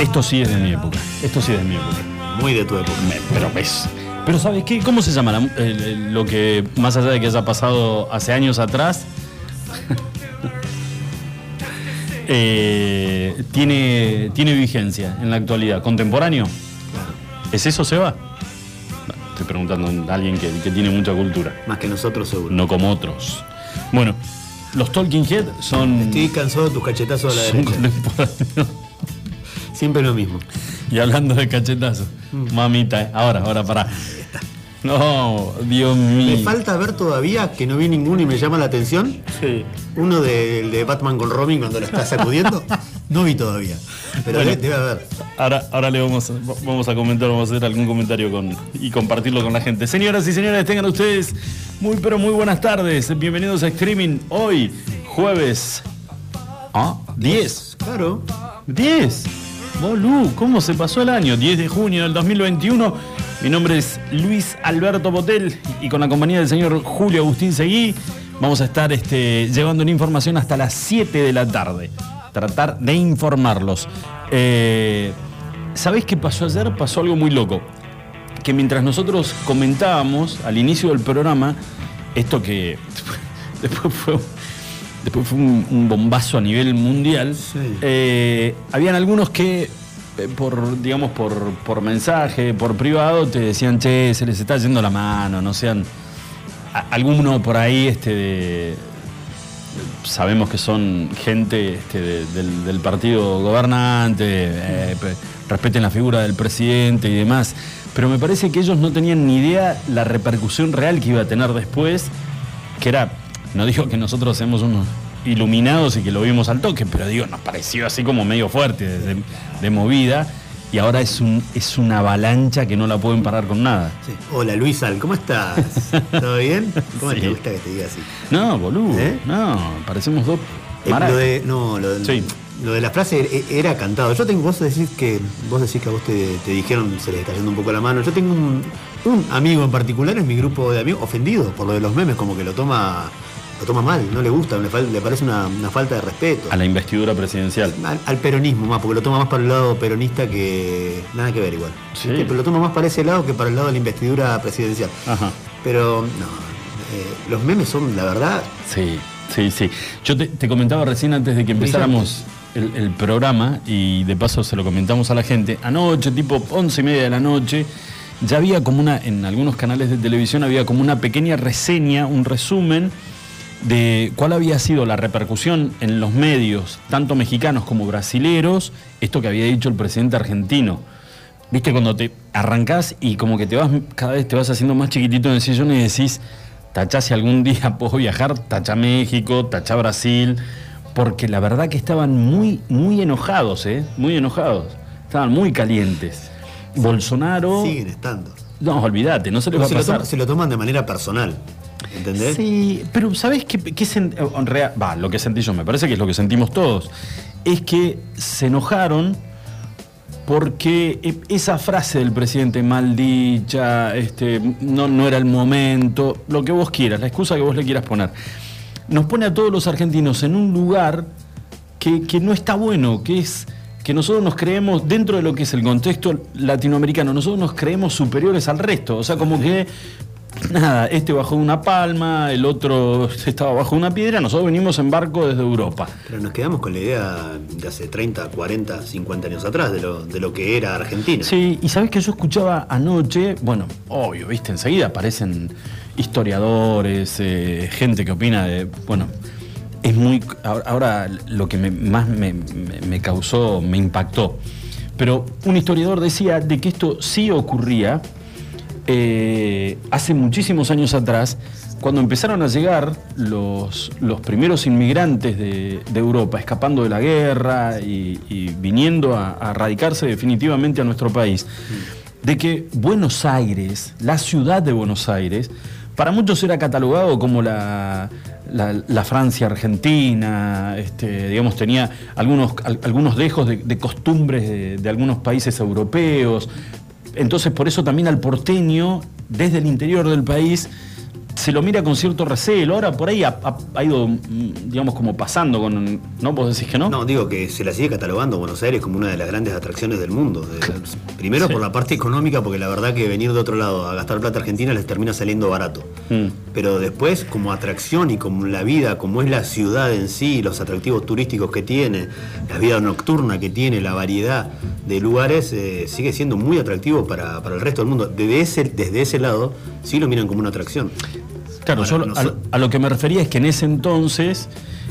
Esto sí es de mi época. Esto sí es de mi época. Muy de tu época. Me- pero ves. Pero ¿sabes qué? ¿Cómo se llama la mu- el- el- lo que, más allá de que haya pasado hace años atrás, eh, tiene, tiene vigencia en la actualidad? ¿Contemporáneo? ¿Es eso, Seba? Estoy preguntando a alguien que, que tiene mucha cultura, Más que nosotros seguro. no como otros. Bueno, los Talking Head son, Estoy cansado de tus cachetazos a la son derecha. Siempre lo mismo. Y hablando de cachetazo, mamita, eh. ahora, ahora, pará. No, Dios mío. Me falta ver todavía, que no vi ninguno y me llama la atención, Sí. uno del de Batman con Robin cuando lo está sacudiendo. No vi todavía. Pero Bueno. debe haber. Ahora, ahora le vamos a, vamos a comentar, vamos a hacer algún comentario con, y compartirlo con la gente. Señoras y señores, tengan ustedes muy pero muy buenas tardes. Bienvenidos a Streaming hoy, jueves. ¿Ah? 10. Claro. 10. Bolú, ¿cómo se pasó el año? 10 de junio del 2021. Mi nombre es Luis Alberto Botel y con la compañía del señor Julio Agustín Seguí vamos a estar este, llevando una información hasta las 7 de la tarde. Tratar de informarlos. Eh, ¿Sabéis qué pasó ayer? Pasó algo muy loco. Que mientras nosotros comentábamos al inicio del programa, esto que después fue, después fue un, un bombazo a nivel mundial, Sí. eh, habían algunos que eh, por, digamos, por, por mensaje, por privado, te decían, che, se les está yendo la mano, no sean. a- alguno por ahí, este, de- sabemos que son gente este, de- del, partido gobernante, eh, pe- respeten la figura del presidente y demás, pero me parece que ellos no tenían ni idea la repercusión real que iba a tener después, que era, no digo que nosotros seamos unos iluminados y que lo vimos al toque, pero digo, nos pareció así como medio fuerte, de movida, y ahora es, un, es una avalancha que no la pueden parar con nada. Sí. Hola Luis Al, ¿cómo estás? ¿Todo bien? ¿Cómo Sí. te gusta que te diga así? No, boludo, ¿Eh? no, parecemos dos Eh, lo de, no, lo, de- Sí. lo de la frase e- era cantado. Yo tengo, vos decís que vos decís que a vos te, te dijeron se les está yendo un poco la mano. Yo tengo un, un amigo en particular en mi grupo de amigos ofendido por lo de los memes, como que lo toma, lo toma mal, no le gusta, le, parece una, una falta de respeto. A la investidura presidencial. Al, al peronismo más, porque lo toma más para el lado peronista que. Nada que ver igual. Sí. ¿Viste? Pero lo toma más para ese lado que para el lado de la investidura presidencial. Ajá. Pero no. eh, los memes son, la verdad, Sí, sí, sí. Yo te, te comentaba recién antes de que empezáramos el, el programa y de paso se lo comentamos a la gente. Anoche, tipo once y media de la noche, ya había como una, en algunos canales de televisión había como una pequeña reseña, un resumen de cuál había sido la repercusión en los medios, tanto mexicanos como brasileros, esto que había dicho el presidente argentino. Viste cuando te arrancás y como que te vas, cada vez te vas haciendo más chiquitito en el sillón y decís, tachá si algún día puedo viajar, tachá México, tachá Brasil, porque la verdad que estaban muy, muy enojados, ¿eh? Muy enojados. Estaban muy calientes. Bolsonaro. siguen estando. No, olvídate, no se les va a pasar. se lo toman de manera personal. ¿Entendés? Sí, pero ¿sabés qué, qué Va, lo que sentí yo, me parece que es lo que sentimos todos. Es que se enojaron porque e- esa frase del presidente mal dicha, este, no, no era el momento, lo que vos quieras, la excusa que vos le quieras poner, nos pone a todos los argentinos en un lugar que, que no está bueno, que es que nosotros nos creemos, dentro de lo que es el contexto latinoamericano, nosotros nos creemos superiores al resto. O sea, como que, nada, este bajó una palma, el otro estaba bajo una piedra, nosotros venimos en barco desde Europa. Pero nos quedamos con la idea de hace 30, 40, 50 años atrás de lo, de lo que era Argentina. Sí, y sabes que yo escuchaba anoche, bueno, obvio, viste, enseguida aparecen historiadores, eh, gente que opina de, bueno, es muy, ahora, lo que me- más me- me causó, me impactó, pero un historiador decía de que esto sí ocurría eh, hace muchísimos años atrás, cuando empezaron a llegar los, los primeros inmigrantes de, Europa, escapando de la guerra y, viniendo a, radicarse definitivamente a nuestro país, de que Buenos Aires, la ciudad de Buenos Aires, para muchos era catalogado como la, la- Francia argentina, este, digamos, tenía algunos, al- algunos dejos de, costumbres de algunos países europeos, entonces, por eso también al porteño, desde el interior del país, se lo mira con cierto recelo. Ahora por ahí ha, ido, mm, digamos, como pasando con. ¿No? ¿Vos decís que no? No, digo que se la sigue catalogando Buenos Aires como una de las grandes atracciones del mundo. primero por la parte económica, porque la verdad que venir de otro lado a gastar plata argentina les termina saliendo barato. Mm. Pero después, como atracción y como la vida, como es la ciudad en sí, los atractivos turísticos que tiene, la vida nocturna que tiene, la variedad de lugares, eh, sigue siendo muy atractivo para, el resto del mundo. Desde ese, desde ese lado, sí lo miran como una atracción. Claro, a, lo que me refería es que en ese entonces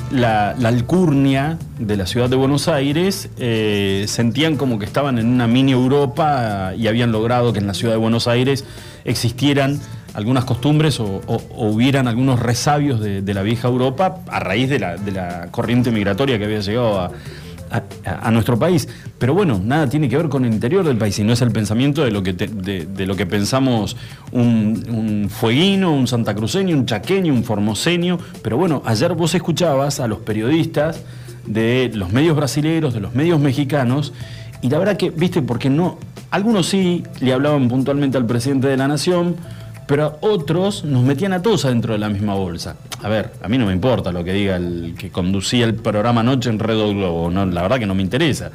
la, alcurnia de la ciudad de Buenos Aires eh, sentían como que estaban en una mini Europa y habían logrado que en la ciudad de Buenos Aires existieran algunas costumbres o, hubieran algunos resabios de, la vieja Europa a raíz de la, de la corriente migratoria que había llegado a, a, nuestro país. Pero bueno, nada tiene que ver con el interior del país, y no es el pensamiento de lo que, de, lo que pensamos un, fueguino, un santacruceño, un chaqueño, un formoseño. Pero bueno, ayer vos escuchabas a los periodistas de los medios brasileños, de los medios mexicanos, y la verdad que, viste, porque no, algunos sí le hablaban puntualmente al presidente de la nación, pero otros nos metían a todos adentro de la misma bolsa. A ver, a mí no me importa lo que diga el que conducía el programa anoche en Redo Globo, no, la verdad que no me interesa.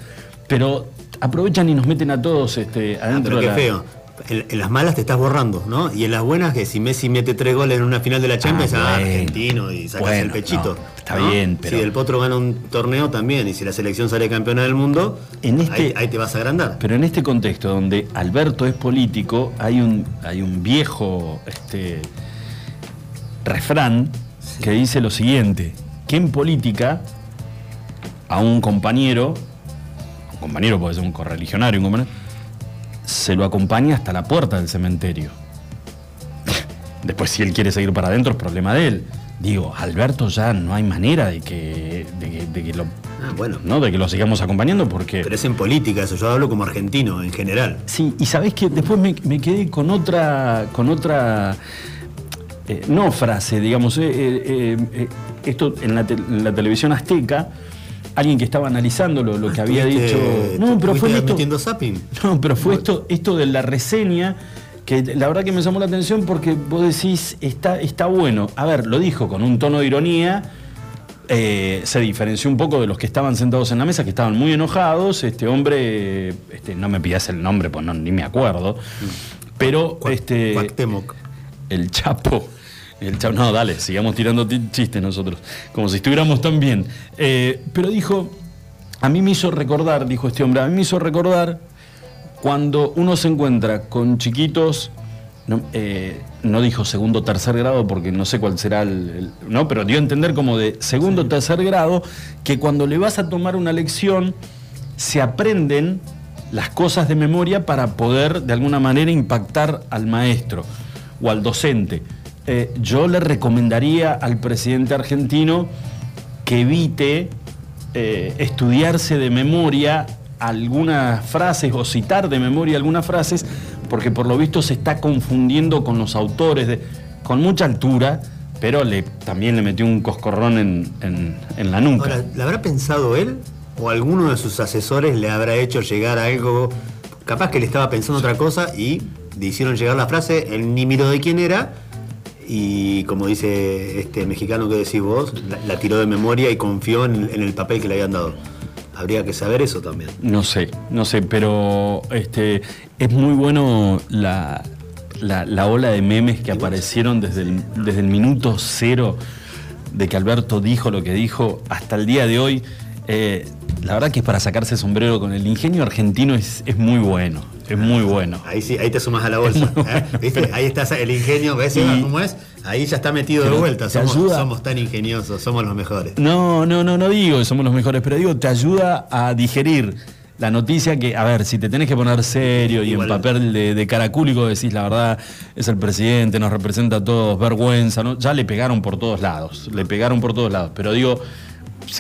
Pero aprovechan y nos meten a todos este, ah, adentro de la... feo en, las malas te estás borrando, ¿no? Y en las buenas, que si Messi mete tres goles en una final de la Champions, ah, ah argentino y sacas el pechito. está bien, pero. Si el Potro gana un torneo también, y si la selección sale campeona del mundo, en este, ahí, te vas a agrandar. Pero en este contexto, donde Alberto es político, hay un, hay un viejo este, refrán que dice lo siguiente: que en política, a un compañero, un compañero puede ser un correligionario, un compañero se lo acompaña hasta la puerta del cementerio. Después, si él quiere seguir para adentro, es problema de él. Digo, Alberto ya no hay manera de que, de que, lo. Ah, bueno. ¿no? De que lo sigamos acompañando porque. Pero es en política, eso yo hablo como argentino en general. Sí, y sabés que después me, quedé con otra. con otra. Eh, no frase, digamos. Eh, eh, esto en la, en la televisión azteca alguien que estaba analizando lo, que había dicho. No, pero fue esto. No, pero fue esto, esto de la reseña que la verdad que me llamó la atención porque vos decís, está, está bueno. A ver, lo dijo con un tono de ironía. Eh, se diferenció un poco de los que estaban sentados en la mesa, que estaban muy enojados. Este hombre, este, no me pidas el nombre, pues no, ni me acuerdo. Pero este. El Chapo el chavo, no, dale, sigamos tirando chistes nosotros, como si estuviéramos tan bien. Eh, pero dijo, a mí me hizo recordar, dijo este hombre, a mí me hizo recordar cuando uno se encuentra con chiquitos, no, eh, dijo segundo o tercer grado porque no sé cuál será el, no, pero dio a entender como de segundo o tercer grado que cuando le vas a tomar una lección se aprenden las cosas de memoria para poder de alguna manera impactar al maestro o al docente. Eh, yo le recomendaría al presidente argentino que evite eh, estudiarse de memoria algunas frases o citar de memoria algunas frases, porque por lo visto se está confundiendo con los autores con mucha altura, pero también le metió un coscorrón en, la nuca. Ahora, ¿le habrá pensado él o alguno de sus asesores le habrá hecho llegar algo? Capaz que le estaba pensando otra cosa y le hicieron llegar la frase, él ni miró de quién era y como dice este mexicano que decís vos, la, tiró de memoria y confió en, el papel que le habían dado. Habría que saber eso también. No sé, no sé, pero este es muy bueno la, ola de memes que aparecieron desde el, desde el minuto cero de que Alberto dijo lo que dijo hasta el día de hoy. Eh, la verdad que es para sacarse sombrero con el ingenio argentino es, es muy bueno, es muy bueno. Ahí sí, ahí te sumas a la bolsa. ¿eh? Ahí está el ingenio, ¿ves cómo es? Ahí ya está metido de vuelta. Somos, somos, tan ingeniosos, somos los mejores. No, no, no, no digo que somos los mejores, pero digo, te ayuda a digerir la noticia que, a ver, si te tenés que poner serio y en papel de, de, caracúlico decís la verdad, es el presidente, nos representa a todos, vergüenza, ¿no? Ya le pegaron por todos lados, le pegaron por todos lados. Pero digo,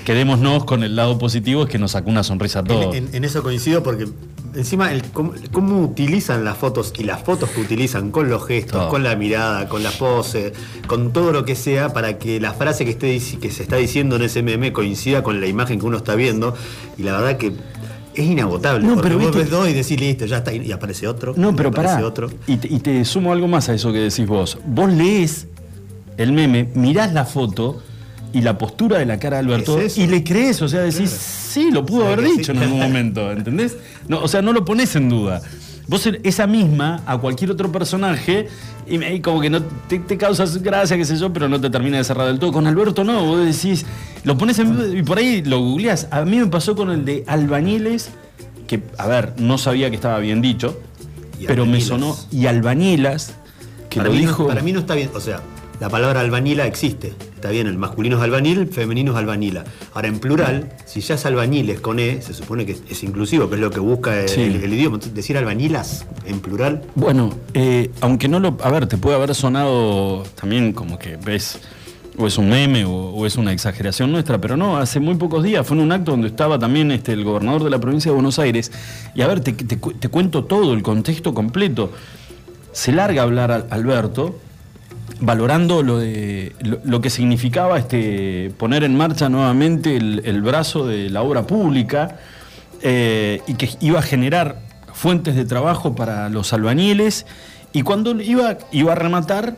quedémonos con el lado positivo, es que nos sacó una sonrisa a todos. En, eso coincido porque encima el, cómo, utilizan las fotos y las fotos que utilizan con los gestos, con la mirada, con la pose, con todo lo que sea para que la frase que, esté, que se está diciendo en ese meme coincida con la imagen que uno está viendo y la verdad que es inagotable. No, pero vos ves dos y decís listo, ya está, y aparece otro. No, pero para. Otro. Y, te, y te sumo algo más a eso que decís vos. Vos lees el meme, mirás la foto y la postura de la cara de Alberto y le crees, o sea, decís, Claro. sí, lo pudo haber sí. dicho en algún momento, ¿entendés? No, o sea, no lo pones en duda. Vos esa misma a cualquier otro personaje y, y como que no te, te causas gracia, qué sé yo, pero no te termina de cerrar del todo. Con Alberto no, vos decís, lo pones en duda y por ahí lo googleás. A mí me pasó con el de albañiles, que, a ver, no sabía que estaba bien dicho, pero me albañilas. sonó, y albanilas, que para, lo dijo... no, para mí no está bien. O sea, la palabra albañila existe. Está bien, el masculino es albañil, el femenino es albañila. Ahora, en plural, si ya es albañiles con E, se supone que es inclusivo, que es lo que busca el, Sí. el- el idioma. Entonces, decir albañilas en plural. Bueno, eh, aunque no lo. A ver, te puede haber sonado también como que ves. O es un meme o, o es una exageración nuestra, pero no, hace muy pocos días fue en un acto donde estaba también este, el gobernador de la provincia de Buenos Aires. Y a ver, te, te te cuento todo, el contexto completo. Se larga a hablar al- Alberto, valorando lo, de, lo, lo que significaba este, poner en marcha nuevamente el, el brazo de la obra pública eh, y que iba a generar fuentes de trabajo para los albañiles. Y cuando iba, iba a rematar,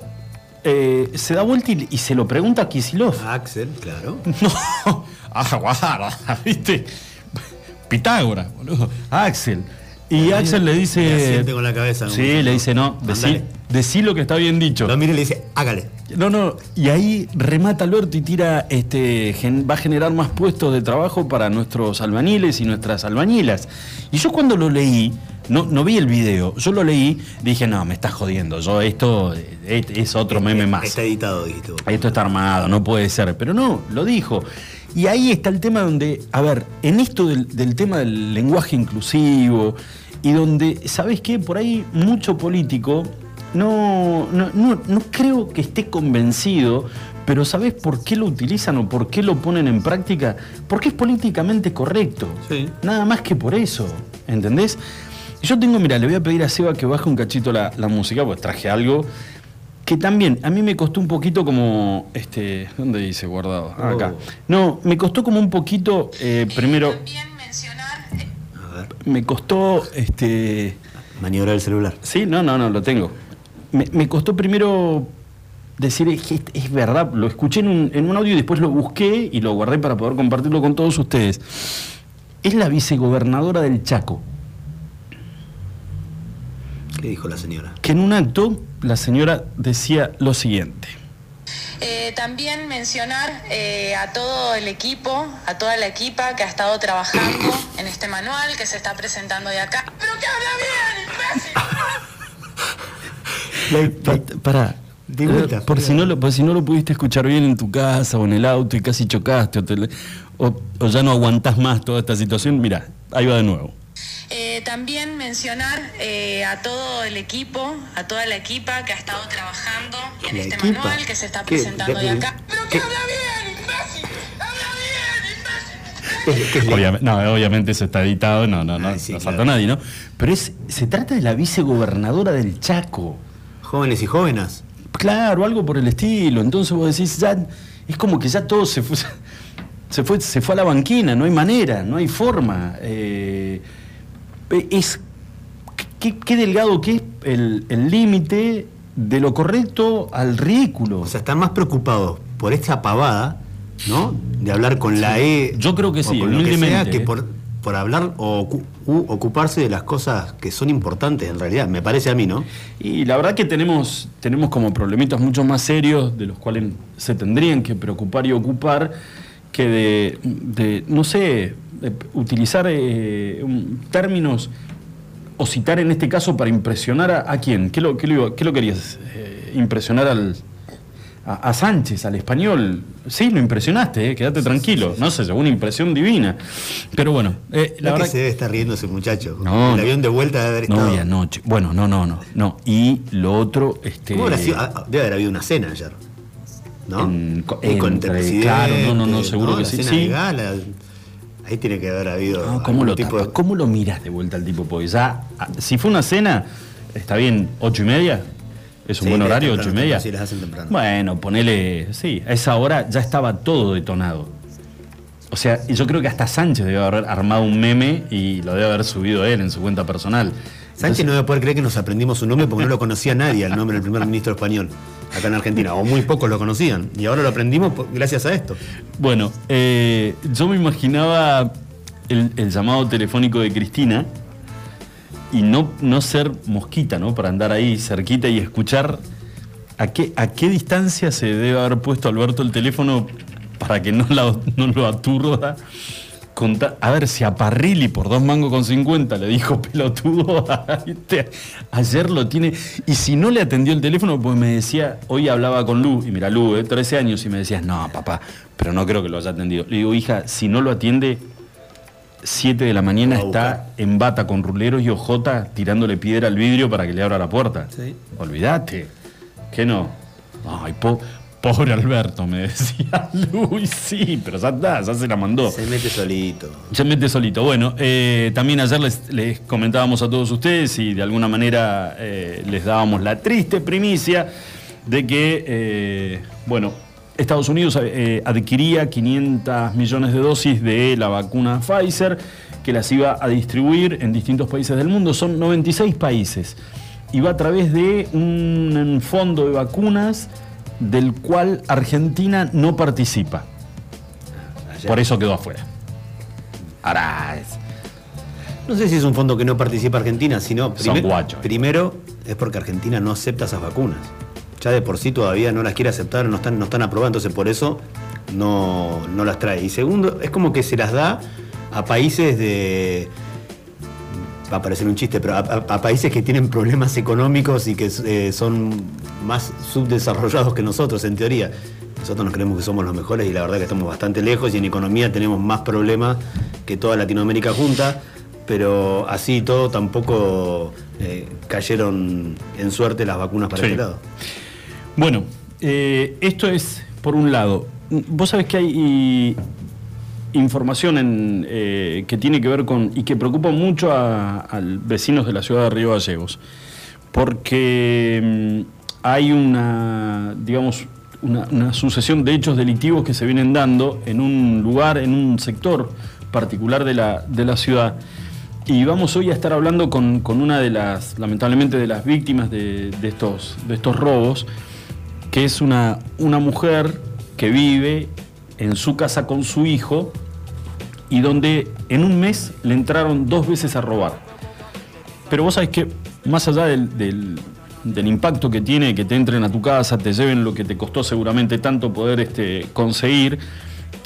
eh, se da vuelta y, y se lo pregunta a Kisilov. A Axel, claro. No, ah, guarda, ¿viste? Pitágoras, boludo. Axel. Y Axel le dice. Le con la cabeza, Sí, le dice, no, decí, lo que está bien dicho. Lo mira y le dice, hágale. No, no, y ahí remata Alberto y tira, este, gen- va a generar más puestos de trabajo para nuestros albañiles y nuestras albañilas. Y yo cuando lo leí, no, no vi el video, yo lo leí, dije, no, me estás jodiendo, yo esto eh, es otro meme más. Está editado, dijiste. Esto está armado, no puede ser. Pero no, lo dijo. Y ahí está el tema donde, a ver, en esto del, del tema del lenguaje inclusivo y donde, ¿sabes qué? Por ahí mucho político no, no, no, no creo que esté convencido, pero ¿sabes por qué lo utilizan o por qué lo ponen en práctica? Porque es políticamente correcto. Sí. Nada más que por eso, ¿entendés? Yo tengo, mira, le voy a pedir a Seba que baje un cachito la, la música, pues traje algo que también a mí me costó un poquito como, este, ¿dónde dice guardado? Ah, Acá. Oh. No, me costó como un poquito, eh, primero, También mencionar A ver, me costó, este, maniobrar el celular. sí, no, no, no, lo tengo. Me, me costó primero decir, es- es verdad, lo escuché en un, en un audio y después lo busqué y lo guardé para poder compartirlo con todos ustedes. Es la vicegobernadora del Chaco. ¿Qué dijo la señora? que en un acto la señora decía lo siguiente. Eh, también mencionar eh, a todo el equipo, a toda la equipa que ha estado trabajando en este manual que se está presentando de acá. ¡Pero que habla bien, imbécil! Para, De vuelta, por, si no lo, por si no lo pudiste escuchar bien en tu casa o en el auto y casi chocaste o, te le- o- o ya no aguantás más toda esta situación, mira, ahí va de nuevo. Eh, también mencionar eh, a todo el equipo, a toda la equipa que ha estado trabajando en ¿La este equipa? manual que se está ¿Qué? presentando ¿De- acá. ¡Pero que habla bien, imbécil! ¡Habla bien, imbécil! ¿Qué es- qué es la- Obviamente, no, obviamente eso está editado, no, no, no, Ay, sí, no claro. falta nadie, ¿no? Pero es, se trata de la vicegobernadora del Chaco. Jóvenes y jóvenes. Claro, algo por el estilo. Entonces vos decís, ya, es como que ya todo se fue, se fue, se fue a la banquina, no hay manera, no hay forma. Eh, es qué, qué delgado que es el límite de lo correcto al ridículo. O sea, están más preocupados por esta pavada, ¿no? De hablar con la E. Yo creo que o sí, con lo que sea, que ¿eh? por, por hablar o ocuparse de las cosas que son importantes en realidad, me parece a mí, ¿no? Y la verdad que tenemos, tenemos como problemitas mucho más serios de los cuales se tendrían que preocupar y ocupar que de, de, no sé, de utilizar eh, términos o citar en este caso para impresionar a, a quién. ¿Qué lo, qué lo, iba- qué lo querías? Eh, impresionar al, a, a Sánchez, al español. Sí, lo impresionaste, eh, quédate tranquilo. No sé, una impresión divina. Pero bueno, eh, la que verdad se debe estar riendo ese muchacho. No, el no. avión de vuelta debe haber No, estado. y anoche. Bueno, no, no, no, no. Y lo otro, este. ¿Cómo habrá sido? Ah, Debe haber habido una cena ayer. ¿No? En- el presidente, claro, no, no, no, seguro que sí, sí. gala. Ahí tiene que haber habido. No, ¿cómo, lo tipo tapa- de- ¿Cómo lo miras de vuelta al tipo? Porque ya, ah, si fue una cena, está bien, ocho y media. ¿Es un Sí, buen horario, ocho y media? sí, las hacen temprano. Bueno, ponele. Sí, a esa hora ya estaba todo detonado. O sea, yo creo que hasta Sánchez debe haber armado un meme y lo debe haber subido él en su cuenta personal. Sánchez no va a poder creer que nos aprendimos su nombre porque no lo conocía nadie, el nombre del primer ministro español, acá en Argentina, o muy pocos lo conocían. Y ahora lo aprendimos gracias a esto. Bueno, eh, yo me imaginaba el, llamado telefónico de Cristina y no, no ser mosquita, ¿no? Para andar ahí cerquita y escuchar a qué, a qué distancia se debe haber puesto Alberto el teléfono para que no, no lo aturda a ver si a Parrilli por dos mangos con 50 le dijo pelotudo, ayer lo tiene. Y si no le atendió el teléfono, pues me decía, hoy hablaba con Lu, y mira, Lu, 13 eh, años, y me decías, no, papá, pero no creo que lo haya atendido. Le digo, hija, si no lo atiende, 7 de la mañana está en bata con ruleros y ojota tirándole piedra al vidrio para que le abra la puerta. Sí. Olvídate. ¿Qué no? Ay, po Pobre Alberto, me decía Luis, sí, pero ya está, ya se la mandó. Se mete solito. Se mete solito. Bueno, eh, también ayer les, comentábamos a todos ustedes y de alguna manera eh, les dábamos la triste primicia de que, eh, bueno, Estados Unidos adquiría 500 millones de dosis de la vacuna Pfizer, que las iba a distribuir en distintos países del mundo. Son 96 países. Y va a través de un fondo de vacunas del cual Argentina no participa. Por eso quedó afuera. Ahora No sé si es un fondo que no participa Argentina, sino primero es porque Argentina no acepta esas vacunas. Ya de por sí todavía no las quiere aceptar, no están, no están aprobando, entonces por eso no, no las trae. Y segundo, es como que se las da a países de va a parecer un chiste, pero a, países que tienen problemas económicos y que eh, son más subdesarrollados que nosotros, en teoría. Nosotros nos creemos que somos los mejores y la verdad que estamos bastante lejos y en economía tenemos más problemas que toda Latinoamérica junta, pero así todo tampoco eh, cayeron en suerte las vacunas para este lado. Bueno, eh, esto es por un lado. Vos sabés que hay información eh, que tiene que ver con y que preocupa mucho a, vecinos de la ciudad de Río Gallegos, porque mm, hay una, digamos, una, sucesión de hechos delictivos que se vienen dando en un lugar, en un sector particular de la, de la ciudad. Y vamos hoy a estar hablando con, una de las, lamentablemente, de las víctimas de, estos, de estos robos, que es una, una mujer que vive en su casa con su hijo y donde en un mes le entraron dos veces a robar. Pero vos sabés que más allá del, impacto que tiene que te entren a tu casa, te lleven lo que te costó seguramente tanto poder este, conseguir,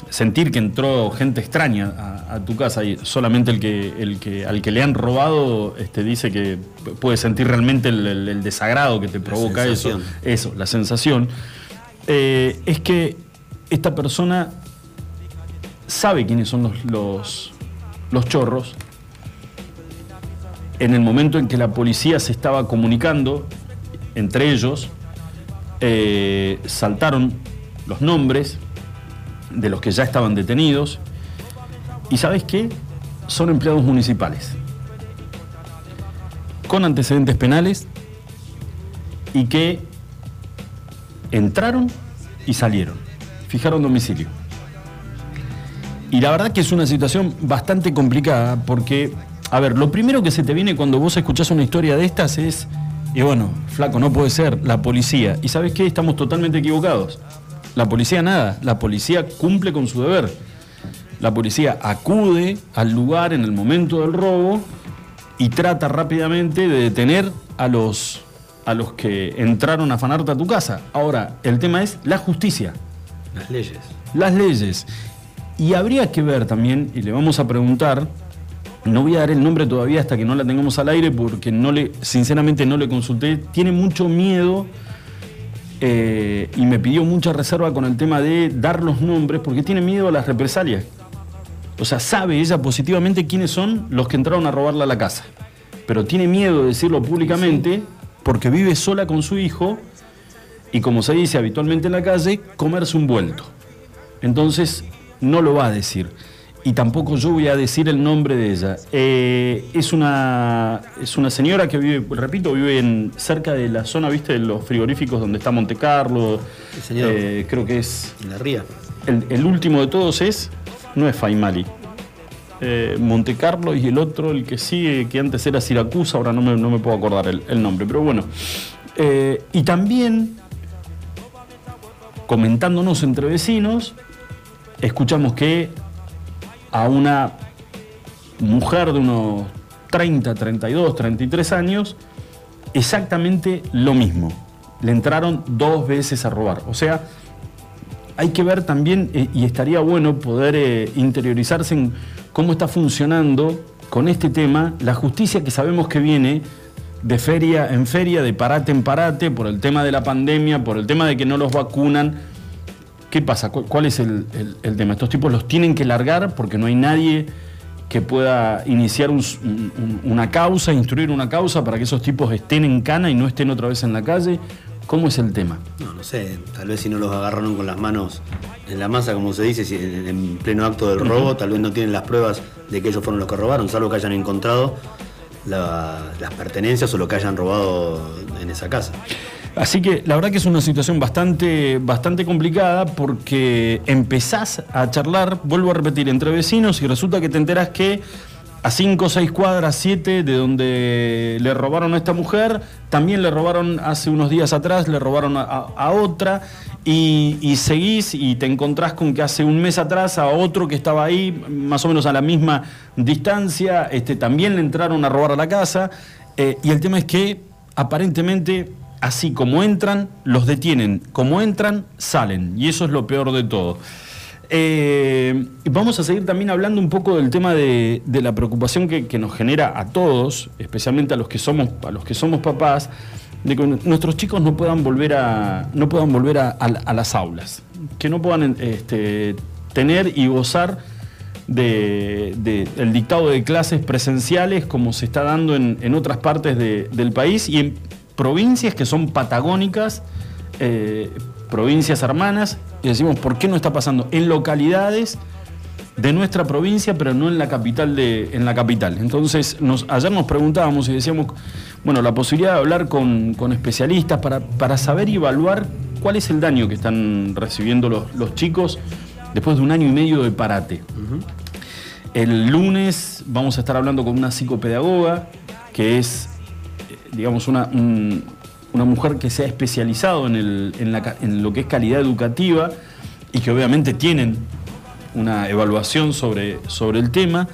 sentir que entró gente extraña a, tu casa y solamente el que, el que, al que le han robado este, dice que puede sentir realmente el, desagrado que te provoca eso, eso, la sensación, eh, es que esta persona sabe quiénes son los, los, chorros. En el momento en que la policía se estaba comunicando entre ellos, eh, saltaron los nombres de los que ya estaban detenidos. ¿Y sabes qué? Son empleados municipales, con antecedentes penales y que entraron y salieron, fijaron domicilio. Y la verdad que es una situación bastante complicada porque, a ver, lo primero que se te viene cuando vos escuchás una historia de estas es, y bueno, flaco, no puede ser, la policía. ¿Y sabes qué? Estamos totalmente equivocados. La policía nada, la policía cumple con su deber. La policía acude al lugar en el momento del robo y trata rápidamente de detener a los, a los que entraron a afanarte a tu casa. Ahora, el tema es la justicia. Las leyes. Las leyes. Y habría que ver también, y le vamos a preguntar, no voy a dar el nombre todavía hasta que no la tengamos al aire porque no le, sinceramente no le consulté, tiene mucho miedo eh, y me pidió mucha reserva con el tema de dar los nombres porque tiene miedo a las represalias. O sea, sabe ella positivamente quiénes son los que entraron a robarla a la casa, pero tiene miedo de decirlo públicamente porque vive sola con su hijo y como se dice habitualmente en la calle, comerse un vuelto. Entonces, no lo va a decir. Y tampoco yo voy a decir el nombre de ella. Eh, es, una, es una señora que vive, repito, vive en, cerca de la zona, viste, de los frigoríficos donde está Monte Carlo. señor. Eh, creo que es. En la ría. El, último de todos es. No es Faimali. eh, Monte Carlo y el otro, el que sigue, que antes era Siracusa, ahora no me, no me puedo acordar el, el nombre, pero bueno. Eh, y también, comentándonos entre vecinos, escuchamos que a una mujer de unos 30, 32, 33 años, exactamente lo mismo. Le entraron dos veces a robar. O sea, hay que ver también, eh, y estaría bueno poder eh, interiorizarse en cómo está funcionando con este tema la justicia que sabemos que viene de feria en feria, de parate en parate, por el tema de la pandemia, por el tema de que no los vacunan. ¿Qué pasa? ¿Cuál, es el, el- el tema? Estos tipos los tienen que largar porque no hay nadie que pueda iniciar un- un- una causa, instruir una causa para que esos tipos estén en cana y no estén otra vez en la calle. ¿Cómo es el tema? No, no sé, tal vez si no los agarraron con las manos en la masa, como se dice, si en, en pleno acto del robo, tal vez no tienen las pruebas de que ellos fueron los que robaron, salvo que hayan encontrado la- las pertenencias o lo que hayan robado en esa casa. Así que la verdad que es una situación bastante, bastante complicada porque empezás a charlar, vuelvo a repetir, entre vecinos y resulta que te enterás que a 5 o 6 cuadras, 7 de donde le robaron a esta mujer, también le robaron hace unos días atrás, le robaron a, otra y, y seguís y te encontrás con que hace un mes atrás a otro que estaba ahí, más o menos a la misma distancia, este, también le entraron a robar a la casa eh, y el tema es que aparentemente así como entran, los detienen. Como entran, salen. Y eso es lo peor de todo. Eh, vamos a seguir también hablando un poco del tema de, la preocupación que, nos genera a todos, especialmente a los que somos, a los que somos papás, de que nuestros chicos no puedan volver a, no puedan volver a, las aulas, que no puedan este, tener y gozar de- de- del dictado de clases presenciales como se está dando en, otras partes de- del país y en provincias que son patagónicas, eh, provincias hermanas, y decimos, ¿por qué no está pasando? En localidades de nuestra provincia, pero no en la capital de, en la capital. Entonces, nos, ayer nos preguntábamos y decíamos, bueno, la posibilidad de hablar con, con especialistas para, para saber y evaluar cuál es el daño que están recibiendo los, los chicos después de un año y medio de parate. El lunes vamos a estar hablando con una psicopedagoga que es, eh, digamos, una, un- una mujer que se ha especializado en, el- en lo que es calidad educativa y que obviamente tienen una evaluación sobre, sobre el tema.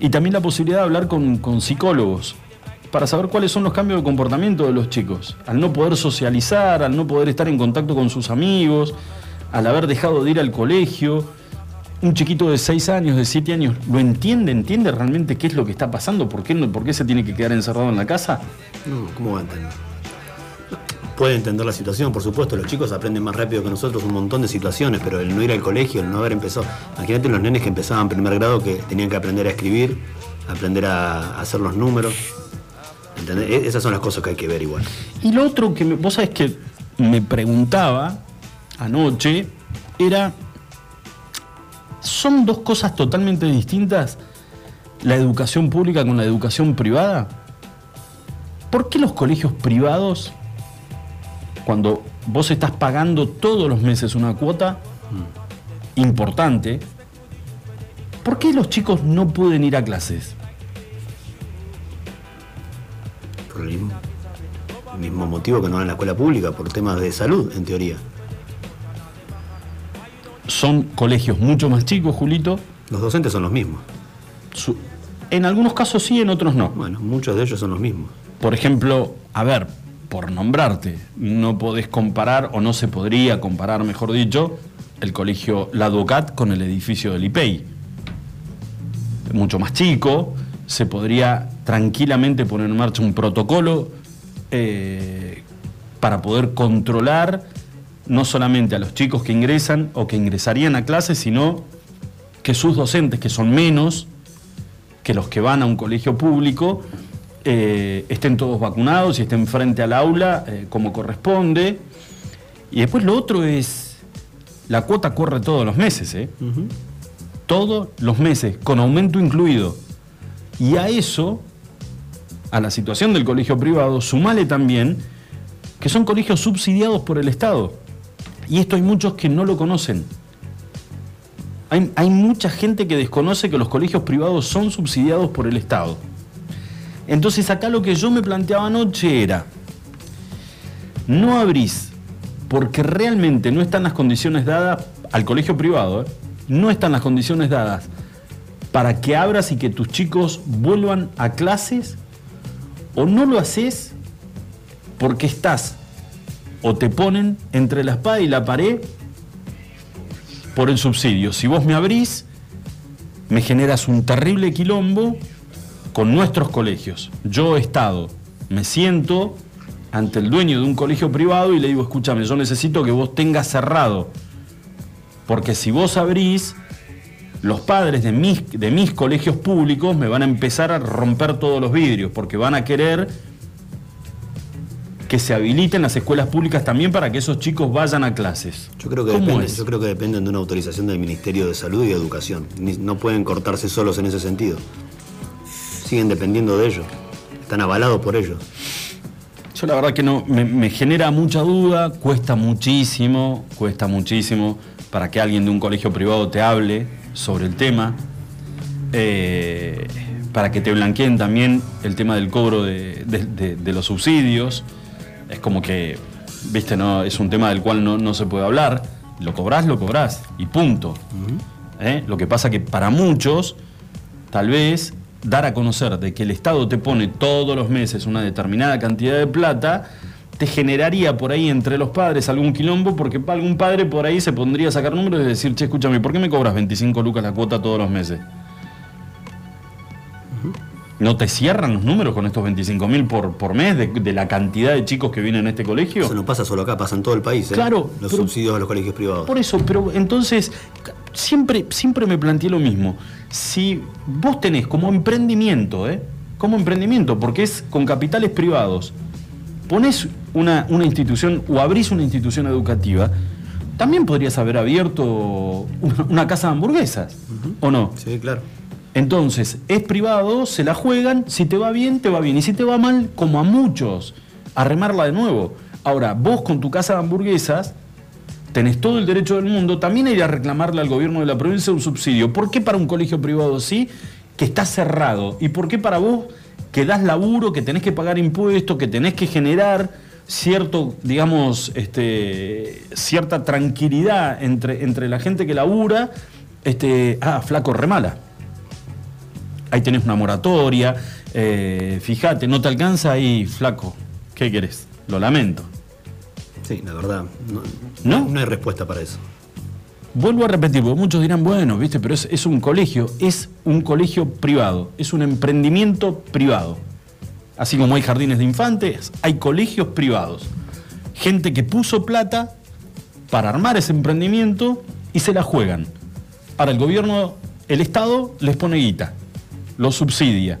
Y también la posibilidad de hablar con, con psicólogos para saber cuáles son los cambios de comportamiento de los chicos. Al no poder socializar, al no poder estar en contacto con sus amigos, al haber dejado de ir al colegio. Un chiquito de 6 años, de 7 años, ¿lo entiende? ¿Entiende realmente qué es lo que está pasando? ¿Por qué, por qué se tiene que quedar encerrado en la casa? No, ¿cómo va a entender? Puede entender la situación, por supuesto, los chicos aprenden más rápido que nosotros un montón de situaciones, pero el no ir al colegio, el no haber empezado. Imagínate los nenes que empezaban primer grado que tenían que aprender a escribir, aprender a hacer los números. ¿Entendés? E- Esas son las cosas que hay que ver igual. Y lo otro que me- vos sabés que me preguntaba anoche era, ¿son dos cosas totalmente distintas la educación pública con la educación privada? ¿Por qué los colegios privados, cuando vos estás pagando todos los meses una cuota importante, ¿por qué los chicos no pueden ir a clases? Por el mismo, el mismo motivo que no van a la escuela pública, por temas de salud, en teoría. Son colegios mucho más chicos, Julito, Los docentes son los mismos. Su- en algunos casos sí, en otros no. Bueno, muchos de ellos son los mismos. Por ejemplo, a ver, por nombrarte, no podés comparar, o no se podría comparar, mejor dicho, el colegio La Ducat con el edificio del IPEI. Mucho más chico, se podría tranquilamente poner en marcha un protocolo eh, para poder controlar no solamente a los chicos que ingresan o que ingresarían a clases, sino que sus docentes, que son menos, que los que van a un colegio público eh, estén todos vacunados y estén frente al aula eh, como corresponde. Y después lo otro es, la cuota corre todos los meses, ¿eh? Todos los meses, con aumento incluido. Y a eso, a la situación del colegio privado, sumale también que son colegios subsidiados por el Estado. Y esto hay muchos que no lo conocen. Hay, hay mucha gente que desconoce que los colegios privados son subsidiados por el Estado. Entonces acá lo que yo me planteaba anoche era, no abrís porque realmente no están las condiciones dadas al colegio privado, ¿eh? no están las condiciones dadas para que abras y que tus chicos vuelvan a clases, o no lo haces porque estás o te ponen entre la espada y la pared por el subsidio. Si vos me abrís, me generas un terrible quilombo con nuestros colegios. Yo, Estado, me siento ante el dueño de un colegio privado y le digo, escúchame, yo necesito que vos tengas cerrado, porque si vos abrís, los padres de mis, de mis colegios públicos me van a empezar a romper todos los vidrios, porque van a querer que se habiliten las escuelas públicas también para que esos chicos vayan a clases. Yo creo que, ¿Cómo depende- es? yo creo que dependen de una autorización del Ministerio de Salud y Educación. No pueden cortarse solos en ese sentido. Siguen dependiendo de ellos. Están avalados por ellos. Yo la verdad que no, me, me genera mucha duda, cuesta muchísimo, cuesta muchísimo para que alguien de un colegio privado te hable sobre el tema, eh, para que te blanqueen también el tema del cobro de, de- de- de los subsidios. Es como que, viste, no, es un tema del cual no, no se puede hablar. Lo cobrás, lo cobrás, y punto. ¿Eh? Lo que pasa que para muchos, tal vez dar a conocer de que el Estado te pone todos los meses una determinada cantidad de plata, te generaría por ahí entre los padres algún quilombo, porque algún padre por ahí se pondría a sacar números y decir, che, escúchame, ¿por qué me cobras 25 lucas la cuota todos los meses? ¿No te cierran los números con estos 25 mil por, por mes de, de la cantidad de chicos que vienen a este colegio? Eso no pasa solo acá, pasa en todo el país. ¿eh? Claro, Los pero- subsidios a los colegios privados. Por eso, pero entonces, siempre, siempre me planteé lo mismo. Si vos tenés como emprendimiento, ¿eh? Como emprendimiento, porque es con capitales privados, ponés una, una institución o abrís una institución educativa, también podrías haber abierto una, una casa de hamburguesas, ¿o no? Sí, claro. Entonces, es privado, se la juegan, si te va bien, te va bien. Y si te va mal, como a muchos, a remarla de nuevo. Ahora, vos con tu casa de hamburguesas, tenés todo el derecho del mundo también a ir a reclamarle al gobierno de la provincia un subsidio. ¿Por qué para un colegio privado sí, que está cerrado? ¿Y por qué para vos, que das laburo, que tenés que pagar impuestos, que tenés que generar cierto, digamos, este, cierta tranquilidad entre, entre la gente que labura, este, ah, flaco remala? Ahí tenés una moratoria, eh, fíjate, no te alcanza ahí, flaco, ¿qué querés? Lo lamento. Sí, la verdad. No, ¿No? no hay respuesta para eso. Vuelvo a repetir, porque muchos dirán, bueno, viste, pero es, es un colegio, es un colegio privado, es un emprendimiento privado. Así como hay jardines de infantes, hay colegios privados. Gente que puso plata para armar ese emprendimiento y se la juegan. Ahora el gobierno, el Estado les pone guita, los subsidia.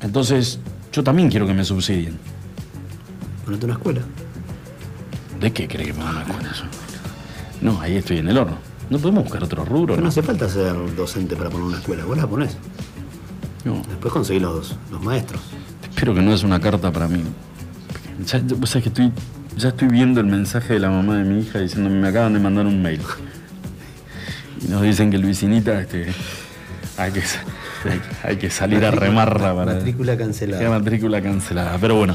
Entonces, yo también quiero que me subsidien. Ponete una escuela. ¿De qué cree que me van a eso? No, ahí estoy en el horno. ¿No podemos buscar otro rubro? Pero no No. hace falta ser docente para poner una escuela. Vos la ponés. No. Después conseguís los, los maestros. Espero que no es una carta para mí. Ya- vos sabés que estoy, ya estoy viendo el mensaje de la mamá de mi hija diciéndome me acaban de mandar un mail. Y nos dicen que Luisinita, este, hay que, hay, que- hay que salir a remarla para. Matrícula cancelada. Queda matrícula cancelada. Pero bueno.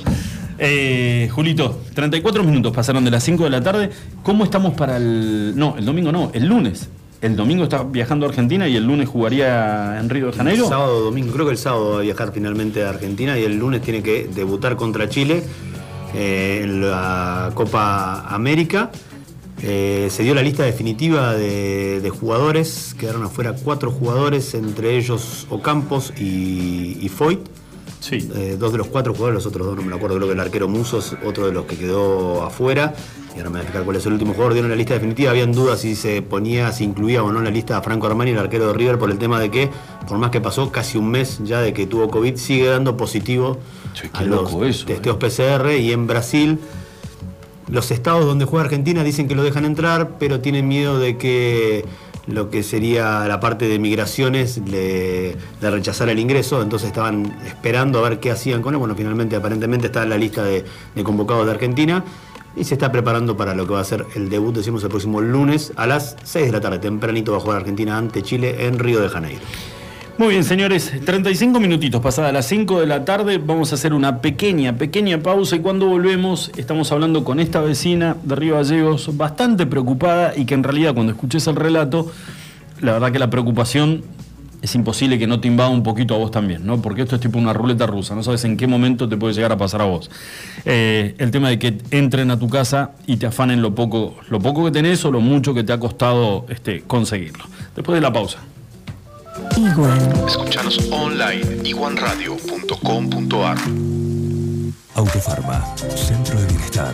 Eh, Julito, 34 minutos pasaron de las 5 de la tarde. ¿Cómo estamos para el. No, el domingo no, el lunes. El domingo está viajando a Argentina y el lunes jugaría en Río de Janeiro. Sábado, domingo, creo que el sábado va a viajar finalmente a Argentina y el lunes tiene que debutar contra Chile eh, en la Copa América. Eh, se dio la lista definitiva de, de jugadores, quedaron afuera cuatro jugadores, entre ellos Ocampos y, y Foyt. Sí. Eh, dos de los cuatro jugadores, los otros dos no me acuerdo, creo que el arquero Musos, otro de los que quedó afuera. Y ahora me voy a explicar cuál es el último jugador. Dieron la lista definitiva, habían dudas si se ponía, si incluía o no en la lista a Franco Armani, el arquero de River, por el tema de que, por más que pasó casi un mes ya de que tuvo COVID, sigue dando positivo Che, a los loco eso, testeos PCR y en Brasil. Los estados donde juega Argentina dicen que lo dejan entrar, pero tienen miedo de que lo que sería la parte de migraciones le, le rechazara el ingreso, entonces estaban esperando a ver qué hacían con él. Bueno, finalmente aparentemente está en la lista de, de convocados de Argentina. y se está preparando para lo que va a ser el debut, decimos, el próximo lunes a las 6 de la tarde. Tempranito va a jugar Argentina ante Chile en Río de Janeiro. Muy bien, señores, 35 minutitos pasadas las 5 de la tarde, vamos a hacer una pequeña, pequeña pausa y cuando volvemos estamos hablando con esta vecina de Río Gallegos, bastante preocupada y que en realidad cuando escuches el relato, la verdad que la preocupación es imposible que no te invada un poquito a vos también, ¿no? Porque esto es tipo una ruleta rusa, no sabes en qué momento te puede llegar a pasar a vos. Eh, el tema de que entren a tu casa y te afanen lo poco, lo poco que tenés o lo mucho que te ha costado este, conseguirlo. Después de la pausa. Iguan. Escuchanos online iguanradio.com.ar Autofarma, Centro de Bienestar.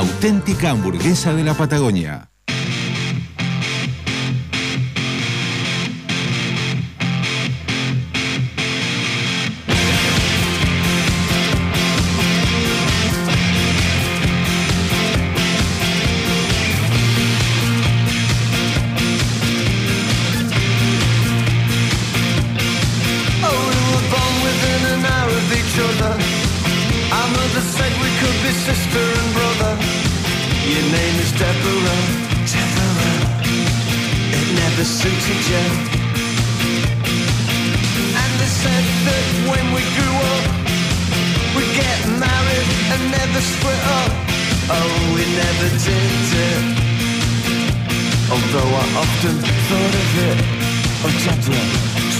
auténtica hamburguesa de la Patagonia.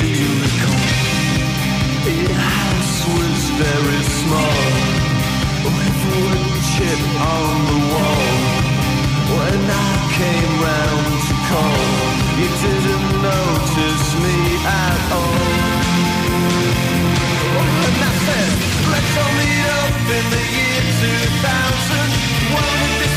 The house was very small, with on the wall. When I came round to call, you didn't notice me at all. And I said, let's all meet up in the year 2000. One of this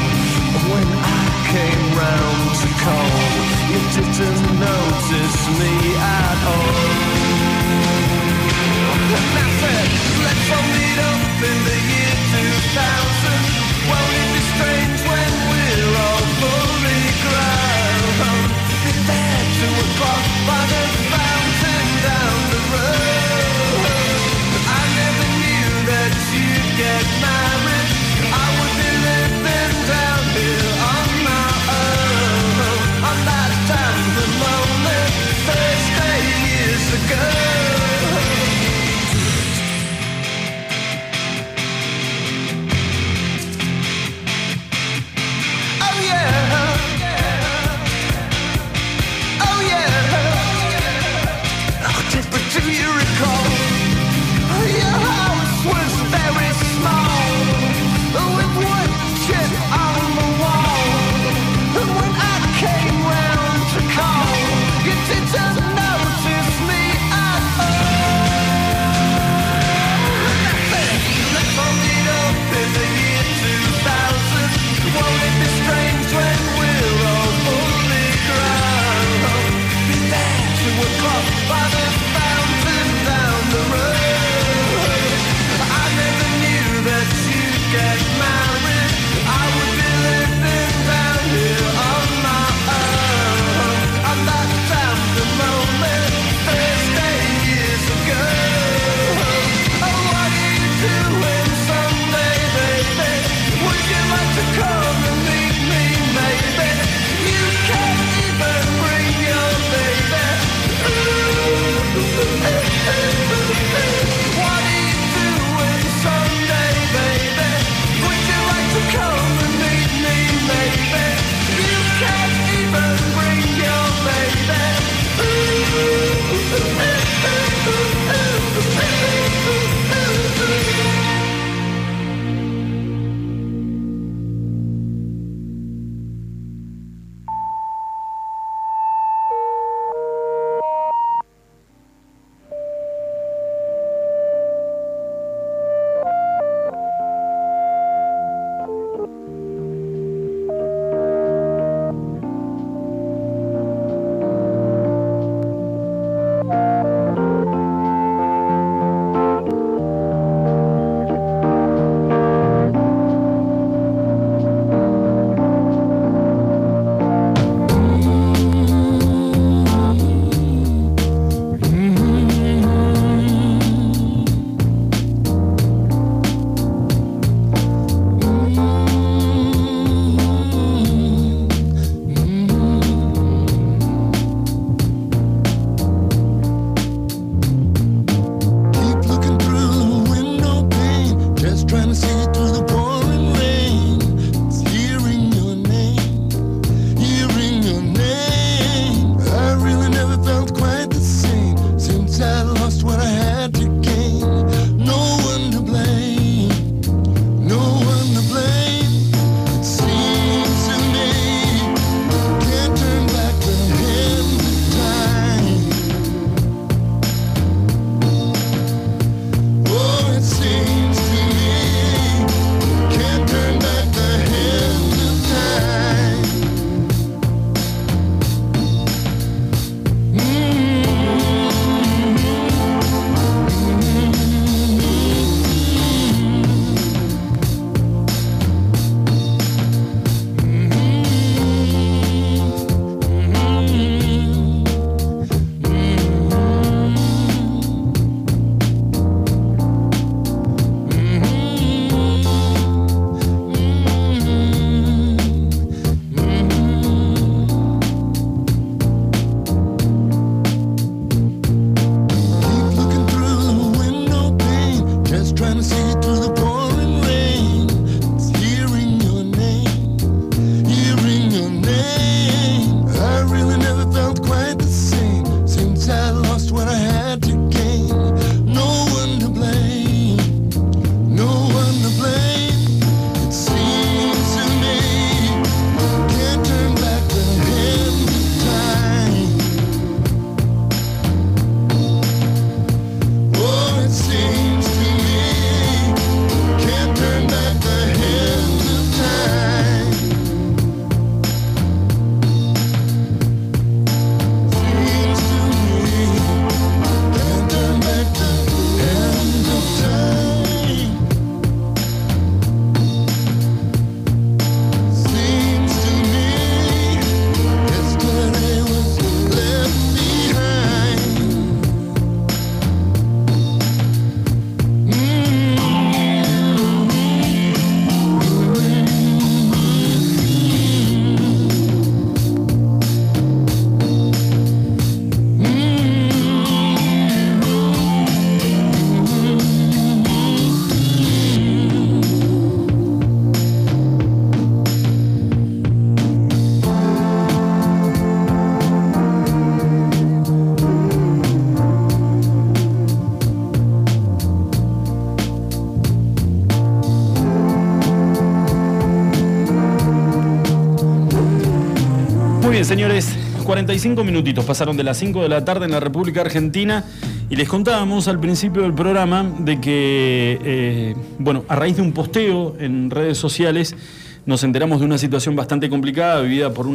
when I came round to call, you didn't notice me at all. And That's said, Let's hold it up in the year 2000. Won't it be strange when we're all fully grown? Be There to a bar by the fountain down the road. I never knew that you'd get mad. If you señores, 45 minutitos pasaron de las 5 de la tarde en la República Argentina y les contábamos al principio del programa de que, eh, bueno, a raíz de un posteo en redes sociales nos enteramos de una situación bastante complicada vivida por,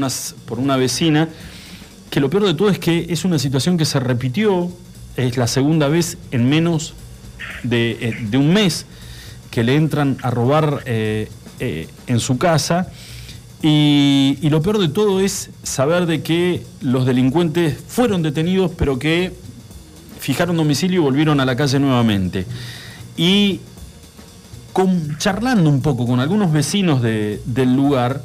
por una vecina, que lo peor de todo es que es una situación que se repitió, es la segunda vez en menos de, eh, de un mes que le entran a robar eh, en su casa. Y, lo peor de todo es saber de que los delincuentes fueron detenidos, pero que fijaron domicilio y volvieron a la calle nuevamente. Y con- charlando un poco con algunos vecinos de- del lugar,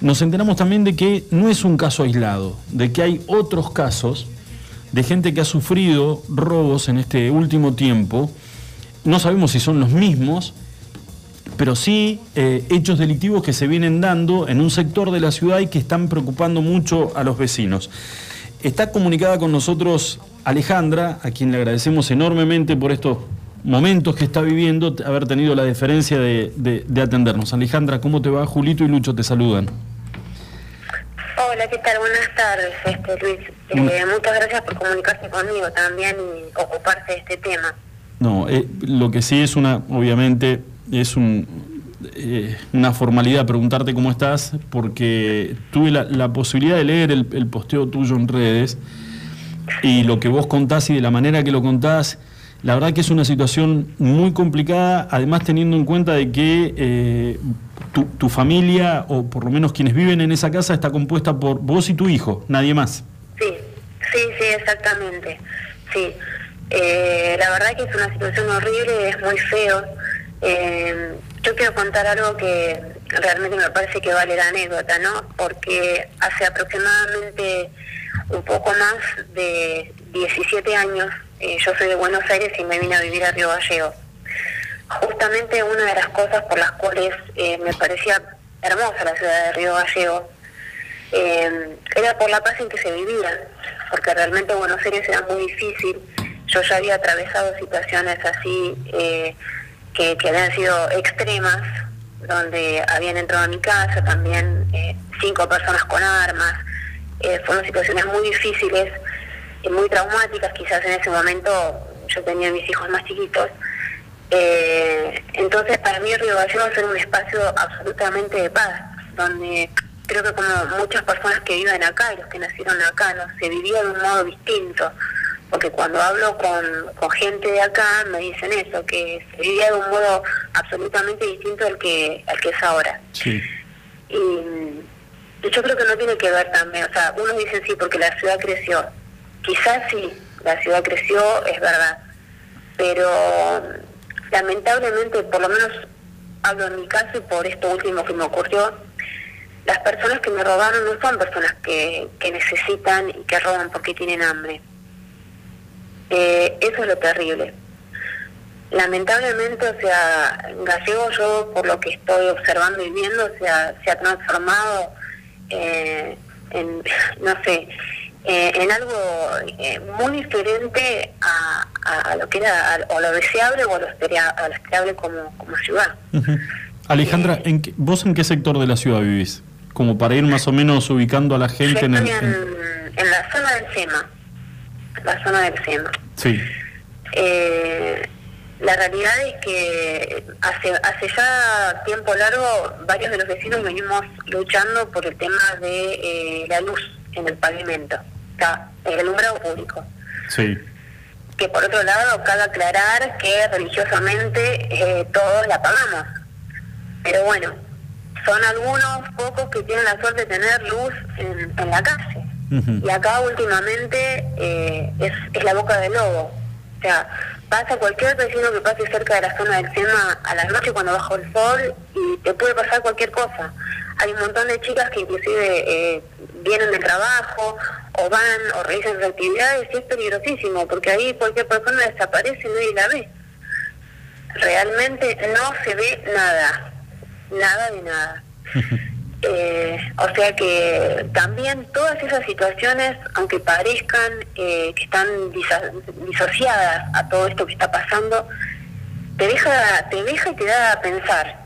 nos enteramos también de que no es un caso aislado, de que hay otros casos de gente que ha sufrido robos en este último tiempo. No sabemos si son los mismos, pero sí eh, hechos delictivos que se vienen dando en un sector de la ciudad y que están preocupando mucho a los vecinos. Está comunicada con nosotros Alejandra, a quien le agradecemos enormemente por estos momentos que está viviendo, haber tenido la deferencia de, de- de atendernos. Alejandra, ¿cómo te va? Julito y Lucho te saludan. Hola, ¿qué tal? Buenas tardes, este, Luis. Eh, muchas gracias por comunicarse conmigo también y ocuparse de este tema. No, eh, lo que sí es una, obviamente, es un, eh, una formalidad preguntarte cómo estás, porque tuve la, la posibilidad de leer el, posteo tuyo en redes y lo que vos contás y de la manera que lo contás, la verdad que es una situación muy complicada, además teniendo en cuenta de que eh, tu, tu familia, o por lo menos quienes viven en esa casa, está compuesta por vos y tu hijo, nadie más. Sí, sí, sí, exactamente. Sí. Eh, la verdad que es una situación horrible, es muy feo. Eh, yo quiero contar algo que realmente me parece que vale la anécdota, ¿no? Porque hace aproximadamente un poco más de 17 años, eh, yo soy de Buenos Aires y me vine a vivir a Río Gallegos. Justamente una de las cosas por las cuales eh, me parecía hermosa la ciudad de Río Gallegos era por la paz en que se vivía, porque realmente Buenos Aires era muy difícil. Yo ya había atravesado situaciones así que, habían sido extremas, donde habían entrado a mi casa también eh, cinco personas con armas. Eh, fueron situaciones muy difíciles y muy traumáticas, quizás en ese momento yo tenía mis hijos más chiquitos. Eh, entonces, para mí Río Gallegos era un espacio absolutamente de paz, donde creo que como muchas personas que viven acá y los que nacieron acá, ¿no? se vivía de un modo distinto. Porque cuando hablo con, con gente de acá me dicen eso, que se vivía de un modo absolutamente distinto al que, al que es ahora. Sí. Y, y yo creo que no tiene que ver también, o sea, unos dicen sí porque la ciudad creció. Quizás sí, la ciudad creció, es verdad. Pero lamentablemente, por lo menos hablo en mi caso y por esto último que me ocurrió, las personas que me robaron no son personas que, que necesitan y que roban porque tienen hambre. Eh, eso es lo terrible. Lamentablemente, o sea, Gallego yo por lo que estoy observando y viendo, o sea, se ha transformado eh, en, no sé, eh, en algo eh, muy diferente a, a lo que era, a, o lo deseable o a lo, a lo esperable como, como ciudad. Alejandra, ¿en qué- ¿vos en qué sector de la ciudad vivís? Como para ir más o menos ubicando a la gente en el... en, en la zona del SEMA, la zona del SEMA. Sí, Eh, la realidad es que hace, hace ya tiempo largo varios de los vecinos venimos luchando por el tema de eh, la luz en el pavimento, está, el alumbrado público. sí. Que por otro lado, cabe aclarar que religiosamente eh, todos la pagamos. Pero bueno, son algunos pocos que tienen la suerte de tener luz en, en la calle. Y acá últimamente eh, es, es la boca del lobo. O sea, pasa cualquier vecino que pase cerca de la zona del SEMA a la noche cuando baja el sol y te puede pasar cualquier cosa. Hay un montón de chicas que inclusive eh, vienen de trabajo o van o realizan sus actividades y es peligrosísimo porque ahí cualquier persona desaparece y nadie la ve. Realmente no se ve nada, nada de nada. Eh, o sea que también todas esas situaciones, aunque parezcan eh, que están disociadas a todo esto que está pasando, te deja, te deja y te da a pensar,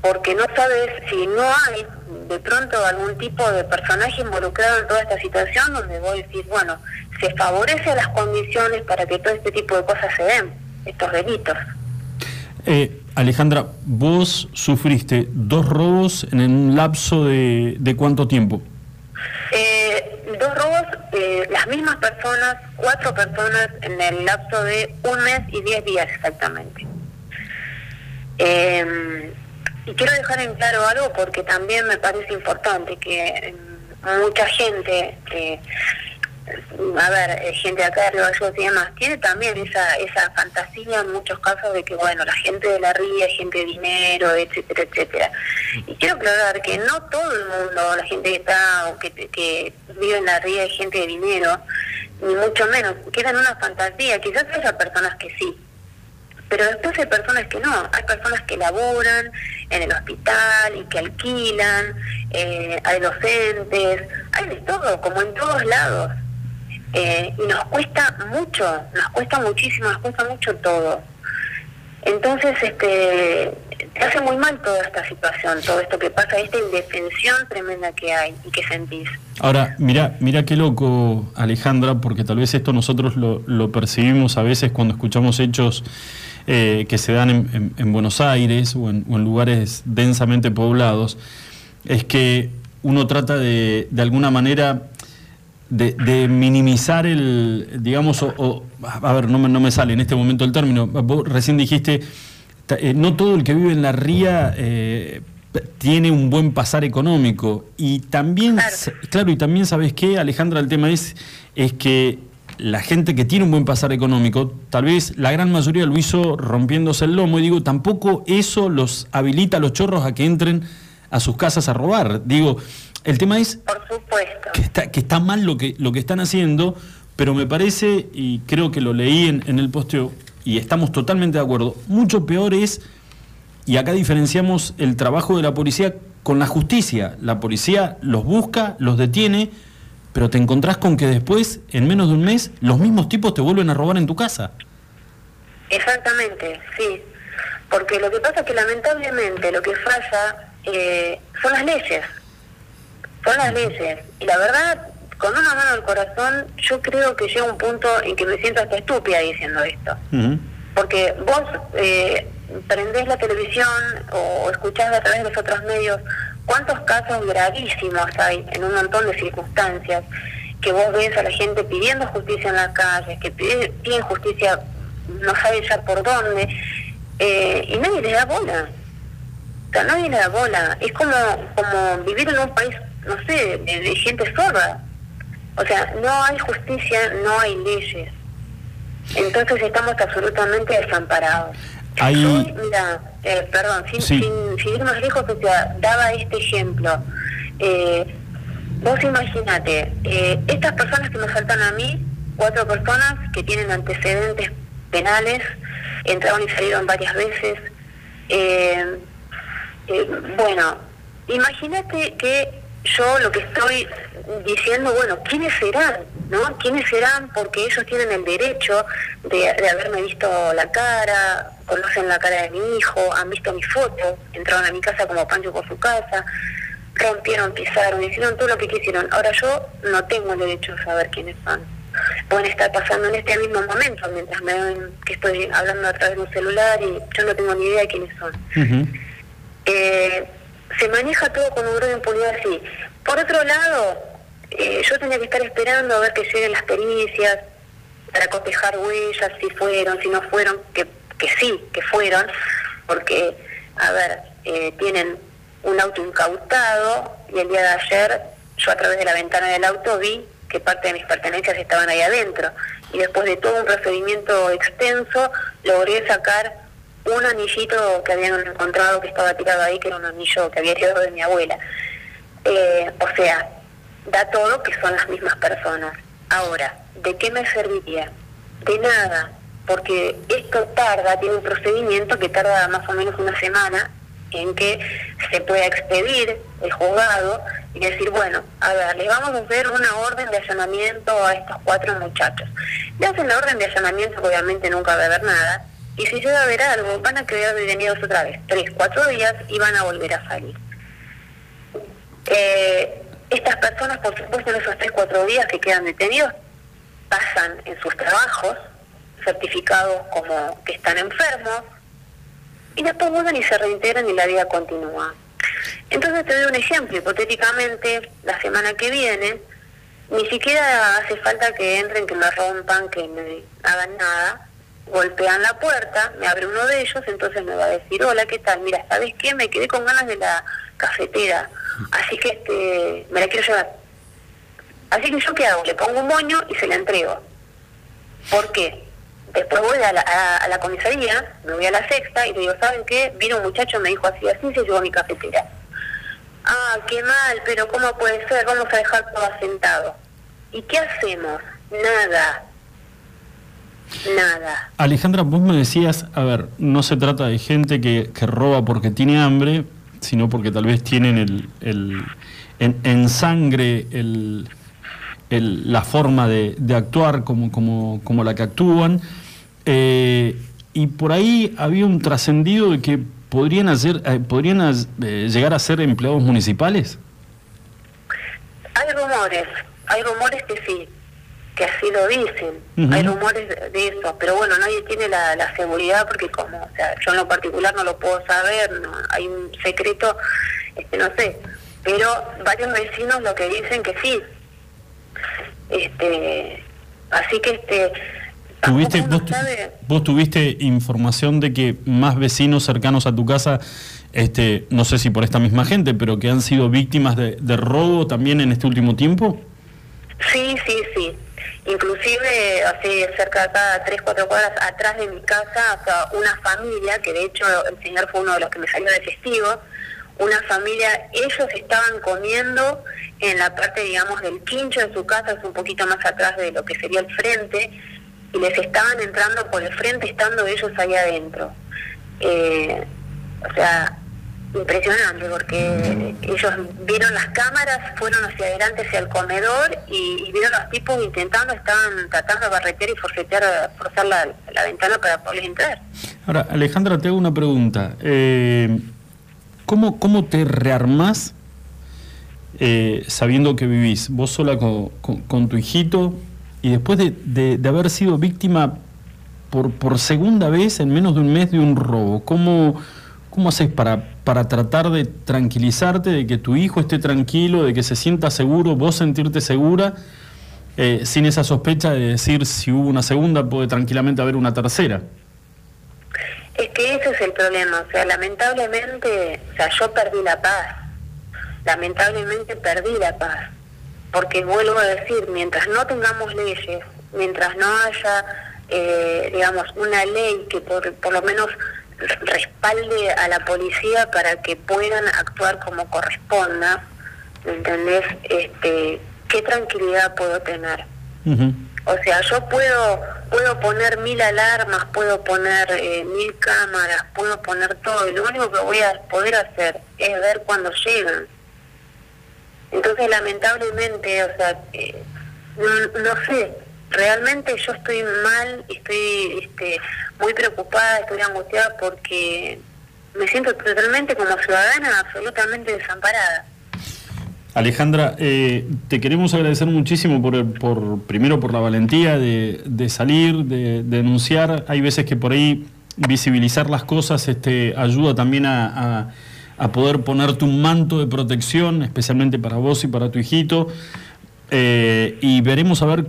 porque no sabes si no hay de pronto algún tipo de personaje involucrado en toda esta situación donde vos decís, bueno, se favorece las condiciones para que todo este tipo de cosas se den, estos delitos. Eh, Alejandra, vos sufriste dos robos en un lapso de, de cuánto tiempo? Eh, dos robos, eh, las mismas personas, cuatro personas en el lapso de un mes y diez días exactamente. Eh, y quiero dejar en claro algo porque también me parece importante que mucha gente, eh, a ver, eh, gente acá de Río Gallegos y demás, tiene también esa, esa fantasía en muchos casos de que, bueno, la gente de la ría gente de dinero, etcétera, etcétera. Y quiero aclarar que no todo el mundo, la gente que está o que, que vive en la ría es gente de dinero, ni mucho menos, queda en una fantasía, quizás haya personas que sí, pero después hay personas que no, hay personas que laboran en el hospital y que alquilan, eh, hay docentes, hay de todo, como en todos lados. Eh, y nos cuesta mucho, nos cuesta muchísimo, nos cuesta mucho todo. Entonces, este, te hace muy mal toda esta situación, todo esto que pasa, esta indefensión tremenda que hay y que sentís. Ahora, mira, mira qué loco, Alejandra, porque tal vez esto nosotros lo, percibimos a veces cuando escuchamos hechos eh, que se dan en Buenos Aires o en, o en, lugares densamente poblados, es que uno trata de, de alguna manera de, de, minimizar el, digamos, o, o, a ver, no me, no me sale en este momento el término, vos recién dijiste, eh, no todo el que vive en la ría eh, tiene un buen pasar económico. Y también, claro. claro, y también sabes qué, Alejandra, el tema es, es que la gente que tiene un buen pasar económico, tal vez la gran mayoría lo hizo rompiéndose el lomo, y digo, tampoco eso los habilita a los chorros a que entren a sus casas a robar. Digo, el tema es Que, está, que está mal lo que, lo que están haciendo, pero me parece, y creo que lo leí en, en el posteo, y estamos totalmente de acuerdo, mucho peor es, y acá diferenciamos el trabajo de la policía con la justicia. La policía los busca, los detiene, pero te encontrás con que después, en menos de un mes, los mismos tipos te vuelven a robar en tu casa. Exactamente, sí. Porque lo que pasa es que lamentablemente lo que falla eh, son las leyes. Son las leyes. Y la verdad, con una mano al corazón, yo creo que llega un punto en que me siento hasta estúpida diciendo esto. Uh -huh. Porque vos eh, prendés la televisión o escuchás a través de los otros medios cuántos casos gravísimos hay en un montón de circunstancias que vos ves a la gente pidiendo justicia en la calle, que piden justicia no sabe ya por dónde, eh, y nadie le da bola. O sea, nadie le da bola. Es como, como vivir en un país, no sé, de, de gente sorda. O sea, no hay justicia, no hay leyes. Entonces estamos absolutamente desamparados. Yo, mira, eh, perdón, sin, sí. sin, sin, ir más lejos, o sea, daba este ejemplo. Eh, vos imaginate, eh, estas personas que me faltan a mí, cuatro personas que tienen antecedentes penales, entraron y salieron varias veces. Eh, eh, bueno, imagínate que yo lo que estoy diciendo, bueno, ¿quiénes serán? ¿No? ¿Quiénes serán? Porque ellos tienen el derecho de, de, haberme visto la cara, conocen la cara de mi hijo, han visto mis fotos, entraron a mi casa como Pancho por su casa, rompieron, pisaron, hicieron todo lo que quisieron. Ahora yo no tengo el derecho a saber quiénes son. Pueden estar pasando en este mismo momento, mientras me ven que estoy hablando a través de un celular y yo no tengo ni idea de quiénes son. Uh -huh. eh, se maneja todo con un grado de así. Por otro lado, eh, yo tenía que estar esperando a ver que lleguen las pericias para cotejar huellas, si fueron, si no fueron, que, que sí, que fueron, porque, a ver, eh, tienen un auto incautado y el día de ayer yo a través de la ventana del auto vi que parte de mis pertenencias estaban ahí adentro y después de todo un procedimiento extenso logré sacar un anillito que habían encontrado que estaba tirado ahí, que era un anillo que había heredado de mi abuela. Eh, o sea, da todo que son las mismas personas. Ahora, ¿de qué me serviría? De nada, porque esto tarda, tiene un procedimiento que tarda más o menos una semana en que se pueda expedir el juzgado y decir, bueno, a ver, le vamos a hacer una orden de allanamiento a estos cuatro muchachos. Le hacen la orden de allanamiento, obviamente nunca va a haber nada, y si llega a haber algo, van a quedar detenidos otra vez, tres, cuatro días, y van a volver a salir. Eh, estas personas, por supuesto, en esos 3, 4 días que quedan detenidos, pasan en sus trabajos certificados como que están enfermos y después vuelven y se reintegran y la vida continúa. Entonces te doy un ejemplo, hipotéticamente, la semana que viene, ni siquiera hace falta que entren, que me rompan, que me hagan nada, golpean la puerta, me abre uno de ellos, entonces me va a decir, hola, ¿qué tal? Mira, ¿sabes qué? Me quedé con ganas de la cafetera, así que este, me la quiero llevar. Así que yo qué hago, le pongo un moño y se la entrego. ¿Por qué? Después voy a la, comisaría, me voy a la sexta y le digo, ¿saben qué? Vino un muchacho, me dijo así, así se llevó mi cafetera. Ah, qué mal, pero ¿cómo puede ser? Vamos a dejar todo asentado. ¿Y qué hacemos? Nada. Nada. Alejandra, vos me decías, a ver, no se trata de gente que, que roba porque tiene hambre, sino porque tal vez tienen el, el en, en, sangre el, el, la forma de, de actuar como, como, como, la que actúan. Eh, y por ahí había un trascendido de que podrían, hacer, eh, podrían eh, llegar a ser empleados municipales. Hay rumores, hay rumores que sí, que así lo dicen. Hay rumores de eso, pero bueno, nadie tiene la, la, seguridad porque como, o sea, yo en lo particular no lo puedo saber, no, hay un secreto, este, no sé, pero varios vecinos lo que dicen que sí. Este, así que este ¿Tuviste, vos, vos, tuviste información de que más vecinos cercanos a tu casa, este, no sé si por esta misma gente, pero que han sido víctimas de, de robo también en este último tiempo? Sí, sí, sí. Inclusive, así cerca de acá, tres, cuatro cuadras atrás de mi casa, sea, una familia, que de hecho el señor fue uno de los que me salió de testigo, una familia, ellos estaban comiendo en la parte, digamos, del quincho de su casa, es un poquito más atrás de lo que sería el frente, y les estaban entrando por el frente estando ellos ahí adentro. Eh, o sea, impresionante porque ellos vieron las cámaras, fueron hacia adelante hacia el comedor y, vieron a los tipos intentando, estaban tratando de barretear y forcetear, forzar la, la ventana para poder entrar. Ahora, Alejandra, te hago una pregunta. Eh, ¿cómo, ¿Cómo te rearmás eh, sabiendo que vivís vos sola con, tu hijito y después de, de, de, haber sido víctima por, por segunda vez en menos de un mes de un robo? ¿Cómo, cómo haces para, para tratar de tranquilizarte, de que tu hijo esté tranquilo, de que se sienta seguro, vos sentirte segura, eh, sin esa sospecha de decir si hubo una segunda, puede tranquilamente haber una tercera? Es que ese es el problema, o sea, lamentablemente, o sea, yo perdí la paz, lamentablemente perdí la paz, porque vuelvo a decir, mientras no tengamos leyes, mientras no haya, eh, digamos, una ley que por, por lo menos respalde a la policía para que puedan actuar como corresponda, ¿me entendés? Este, ¿Qué tranquilidad puedo tener? O sea, yo puedo puedo poner mil alarmas, puedo poner eh, mil cámaras, puedo poner todo, y lo único que voy a poder hacer es ver cuando llegan. Entonces, lamentablemente, o sea, eh, no, no sé, realmente yo estoy mal, estoy este, muy preocupada, estoy angustiada porque me siento totalmente como ciudadana absolutamente desamparada. Alejandra, eh, te queremos agradecer muchísimo por, por primero por la valentía de, salir, de, de, denunciar. Hay veces que por ahí visibilizar las cosas este, ayuda también a, a, a poder ponerte un manto de protección, especialmente para vos y para tu hijito. Eh, y veremos a ver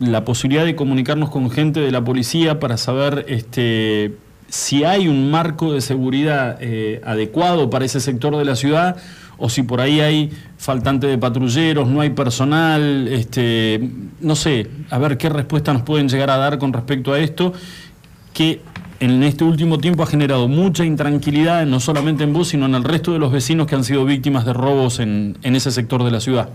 la posibilidad de comunicarnos con gente de la policía para saber este, si hay un marco de seguridad eh, adecuado para ese sector de la ciudad o si por ahí hay faltante de patrulleros, no hay personal, este, no sé, a ver qué respuesta nos pueden llegar a dar con respecto a esto, que en este último tiempo ha generado mucha intranquilidad, no solamente en vos, sino en el resto de los vecinos que han sido víctimas de robos en, en ese sector de la ciudad.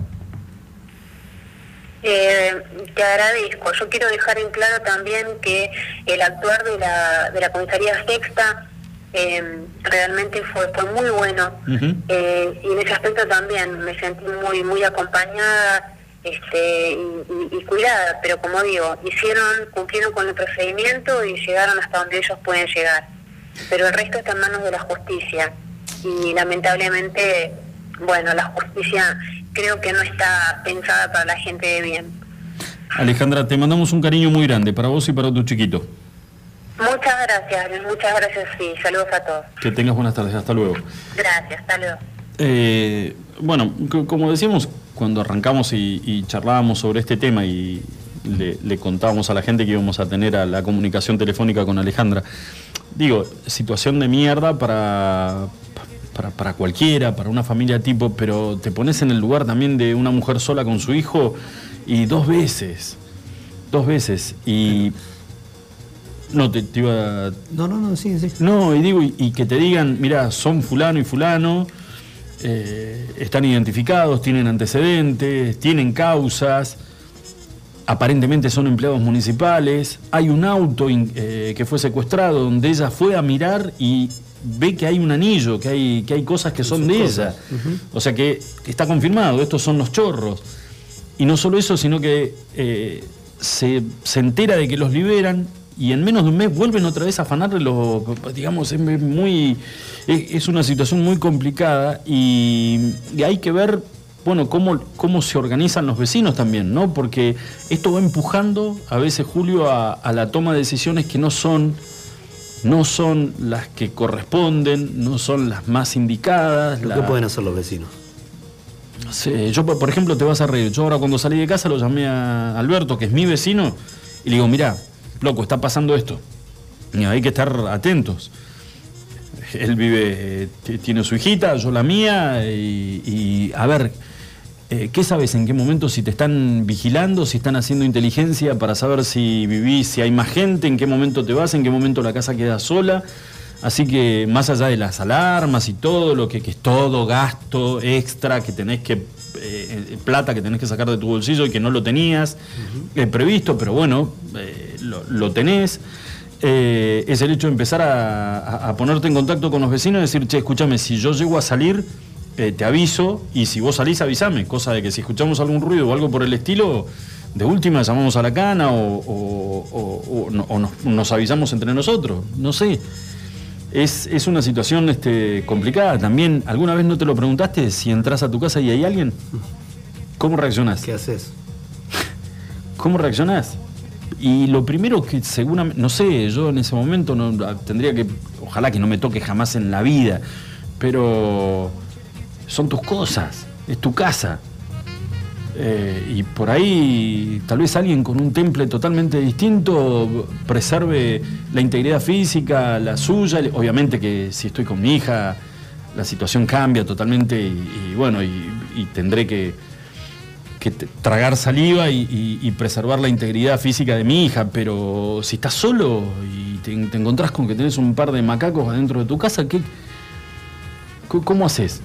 Eh, te agradezco. Yo quiero dejar en claro también que el actuar de la, de la comisaría sexta eh, realmente fue, fue muy bueno uh -huh. eh, y en ese aspecto también me sentí muy muy acompañada este, y, y, y, cuidada, pero como digo, hicieron, cumplieron con el procedimiento y llegaron hasta donde ellos pueden llegar. Pero el resto está en manos de la justicia y lamentablemente bueno, la justicia creo que no está pensada para la gente de bien. Alejandra, te mandamos un cariño muy grande para vos y para tu chiquito. Muchas gracias, muchas gracias, sí, saludos a todos. Que tengas buenas tardes, hasta luego. Gracias, hasta luego. Eh, bueno, como decíamos cuando arrancamos y, y charlábamos sobre este tema y le, le contábamos a la gente que íbamos a tener a la comunicación telefónica con Alejandra, digo, situación de mierda para, para, para cualquiera, para una familia tipo, pero te pones en el lugar también de una mujer sola con su hijo y dos veces, dos veces, y... No, te, te iba a No, no, no, sí, sí. no, y digo, y, y que te digan, mira, son fulano y fulano, eh, están identificados, tienen antecedentes, tienen causas, aparentemente son empleados municipales, hay un auto in- eh, que fue secuestrado donde ella fue a mirar y ve que hay un anillo, que hay, que hay cosas que son de ella. O sea que está confirmado, estos son los chorros. Y no solo eso, sino que eh, se, se entera de que los liberan y en menos de un mes vuelven otra vez a afanarle los, digamos, es muy, es, es una situación muy complicada y, y hay que ver, bueno, cómo, cómo se organizan los vecinos también, ¿no? Porque esto va empujando a veces, Julio, a, a la toma de decisiones que no son, no son las que corresponden, no son las más indicadas. ¿Qué la- pueden hacer los vecinos? Yo por ejemplo te vas a reír. Yo ahora cuando salí de casa lo llamé a Alberto, que es mi vecino, y le digo, mirá, loco, está pasando esto. Y hay que estar atentos. Él vive, eh, tiene su hijita, yo la mía, y, y, a ver, eh, ¿qué sabes en qué momento si te están vigilando, si están haciendo inteligencia para saber si vivís, si hay más gente, en qué momento te vas, en qué momento la casa queda sola? Así que más allá de las alarmas y todo, lo que, que es todo gasto extra que tenés que, eh, plata que tenés que sacar de tu bolsillo y que no lo tenías eh, previsto, pero bueno, eh, lo, lo tenés. es el hecho de empezar a, ponerte en contacto con los vecinos y decir, che, escúchame, si yo llego a salir, te aviso, y si vos salís, avísame, cosa de que si escuchamos algún ruido o algo por el estilo, de última llamamos a la cana o, o- o- o no- o nos, nos avisamos entre nosotros, no sé. Es, es una situación este, complicada. También, ¿alguna vez no te lo preguntaste si entras a tu casa y hay alguien? ¿Cómo reaccionás? ¿Qué haces? ¿Cómo reaccionás? Y lo primero que seguramente, no sé, yo en ese momento no, tendría que, ojalá que no me toque jamás en la vida, pero son tus cosas, es tu casa. Eh, y por ahí tal vez alguien con un temple totalmente distinto preserve la integridad física, la suya. Obviamente que si estoy con mi hija, la situación cambia totalmente y, bueno, y, tendré que, tragar saliva y, preservar la integridad física de mi hija, pero si estás solo y te, te encontrás con que tenés un par de macacos adentro de tu casa, ¿qué, ¿cómo haces?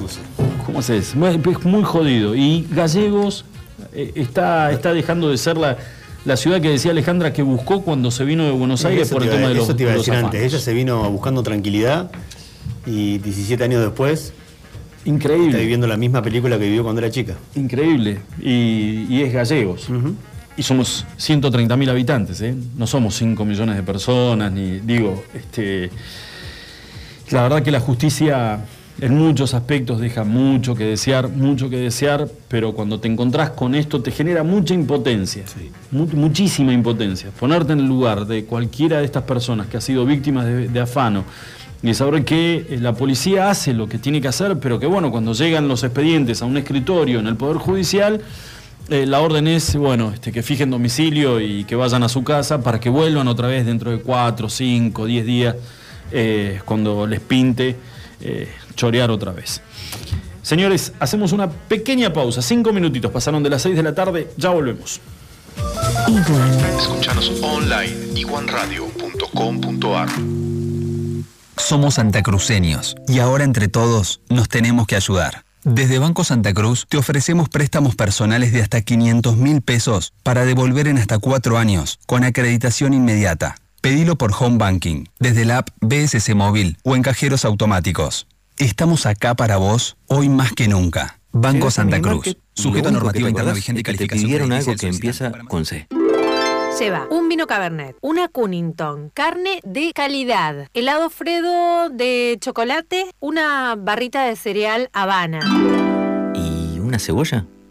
No sé. ¿Cómo haces? Muy- Es muy jodido. Y Gallegos eh, está, está dejando de ser la, la ciudad que decía Alejandra que buscó cuando se vino de Buenos Aires por el tema de los, Eso te iba a decir antes. Ella se vino buscando tranquilidad y 17 años después está Increíble. viviendo la misma película que vivió cuando era chica. Increíble. Y, y es Gallegos. Y somos 130.000 habitantes, ¿eh? No somos 5 millones de personas, ni digo, este. La verdad que la justicia en muchos aspectos deja mucho que desear, mucho que desear, pero cuando te encontrás con esto te genera mucha impotencia, mu- muchísima impotencia. Ponerte en el lugar de cualquiera de estas personas que ha sido víctimas de, de afano y saber que eh, la policía hace lo que tiene que hacer, pero que bueno, cuando llegan los expedientes a un escritorio en el Poder Judicial, eh, la orden es, bueno, este, que fijen domicilio y que vayan a su casa para que vuelvan otra vez dentro de 4, 5, 10 días, eh, cuando les pinte, eh, chorear otra vez. Señores, hacemos una pequeña pausa, 5 minutitos, pasaron de las 6 de la tarde, ya volvemos. Escuchanos online iguanradio.com.ar Somos santacruceños y ahora entre todos nos tenemos que ayudar. Desde Banco Santa Cruz te ofrecemos préstamos personales de hasta 500 mil pesos para devolver en hasta cuatro años con acreditación inmediata. Pedilo por Home Banking, desde la app BSC Móvil o en cajeros automáticos. Estamos acá para vos hoy más que nunca. Banco Santa Cruz. Sujeto a normativa interna vigente y te pidieron algo que empieza con C. Lleva un vino Cabernet, una Cunnington, carne de calidad, helado Fredo de chocolate, una barrita de cereal Habana. ¿Y una cebolla?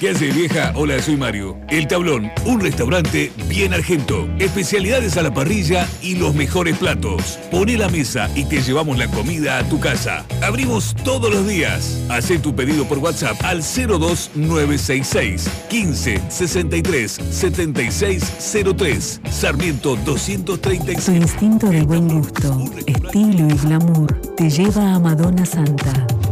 ¿Qué hace vieja? Hola, soy Mario. El Tablón, un restaurante bien argento. Especialidades a la parrilla y los mejores platos. Pone la mesa y te llevamos la comida a tu casa. Abrimos todos los días. Haz tu pedido por WhatsApp al 02966 15 63 7603. Sarmiento 236. Su instinto de buen gusto, estilo y glamour te lleva a Madonna Santa.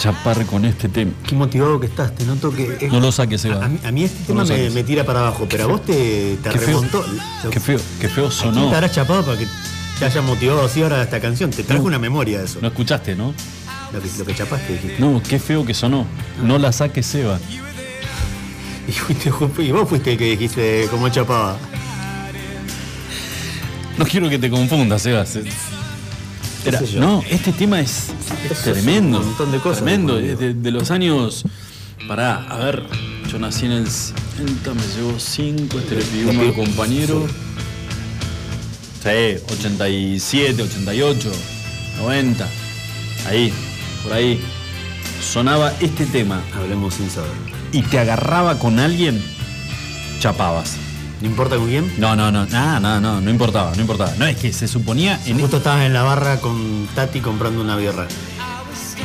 chapar con este tema. Qué motivado que estás, te noto que. es- No lo saques, Eva. A mí, a mí este tema me, tira para abajo, pero a vos te, te Qué feo. remontó. Qué feo, qué feo ¿A quién sonó. te habrás chapado para que te haya motivado así ahora esta canción? Te trajo No. una memoria de eso. No escuchaste, ¿no? Lo que, lo que chapaste, dijiste. No, qué feo que sonó. No la saques, Seba. Y, fuiste- y vos fuiste el que dijiste cómo chapaba. No quiero que te confundas, Seba. Se- Era- no, este tema es, es tremendo. un montón de cosas, Tremendo. de de, los años. Pará, a ver. Yo nací en el 60, me llevo 5. Este le pidió al compañero. Sí, 87, 88, 90. Ahí, por ahí. Sonaba este tema. Hablemos sin saber. Y te agarraba con alguien, chapabas. ¿No importa con quién? No, no, no, no, no, no, no importaba, no importaba. No, es que se suponía en Justo estabas en la barra con Tati comprando una birra.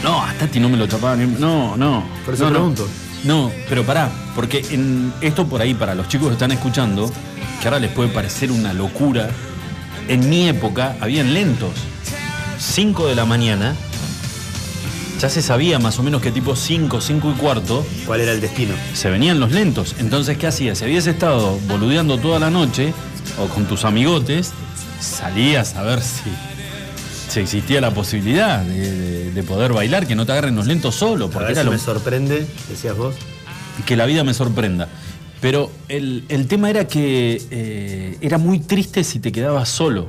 No, a Tati no me lo chapaba ni. No, no. Por eso no, no. pregunto. No, pero pará, porque en esto por ahí, para los chicos que están escuchando, que ahora les puede parecer una locura, en mi época habían lentos. 5 de la mañana, ya se sabía más o menos que tipo 5, 5 y cuarto. ¿Cuál era el destino? Se venían los lentos. Entonces, ¿qué hacías? Si habías estado boludeando toda la noche, o con tus amigotes, salías a ver si, si existía la posibilidad de, de- de poder bailar, que no te agarren los lentos solo, A porque ver era si lo, me sorprende, decías vos. que la vida me sorprenda. Pero el, el tema era que eh, era muy triste si te quedabas solo.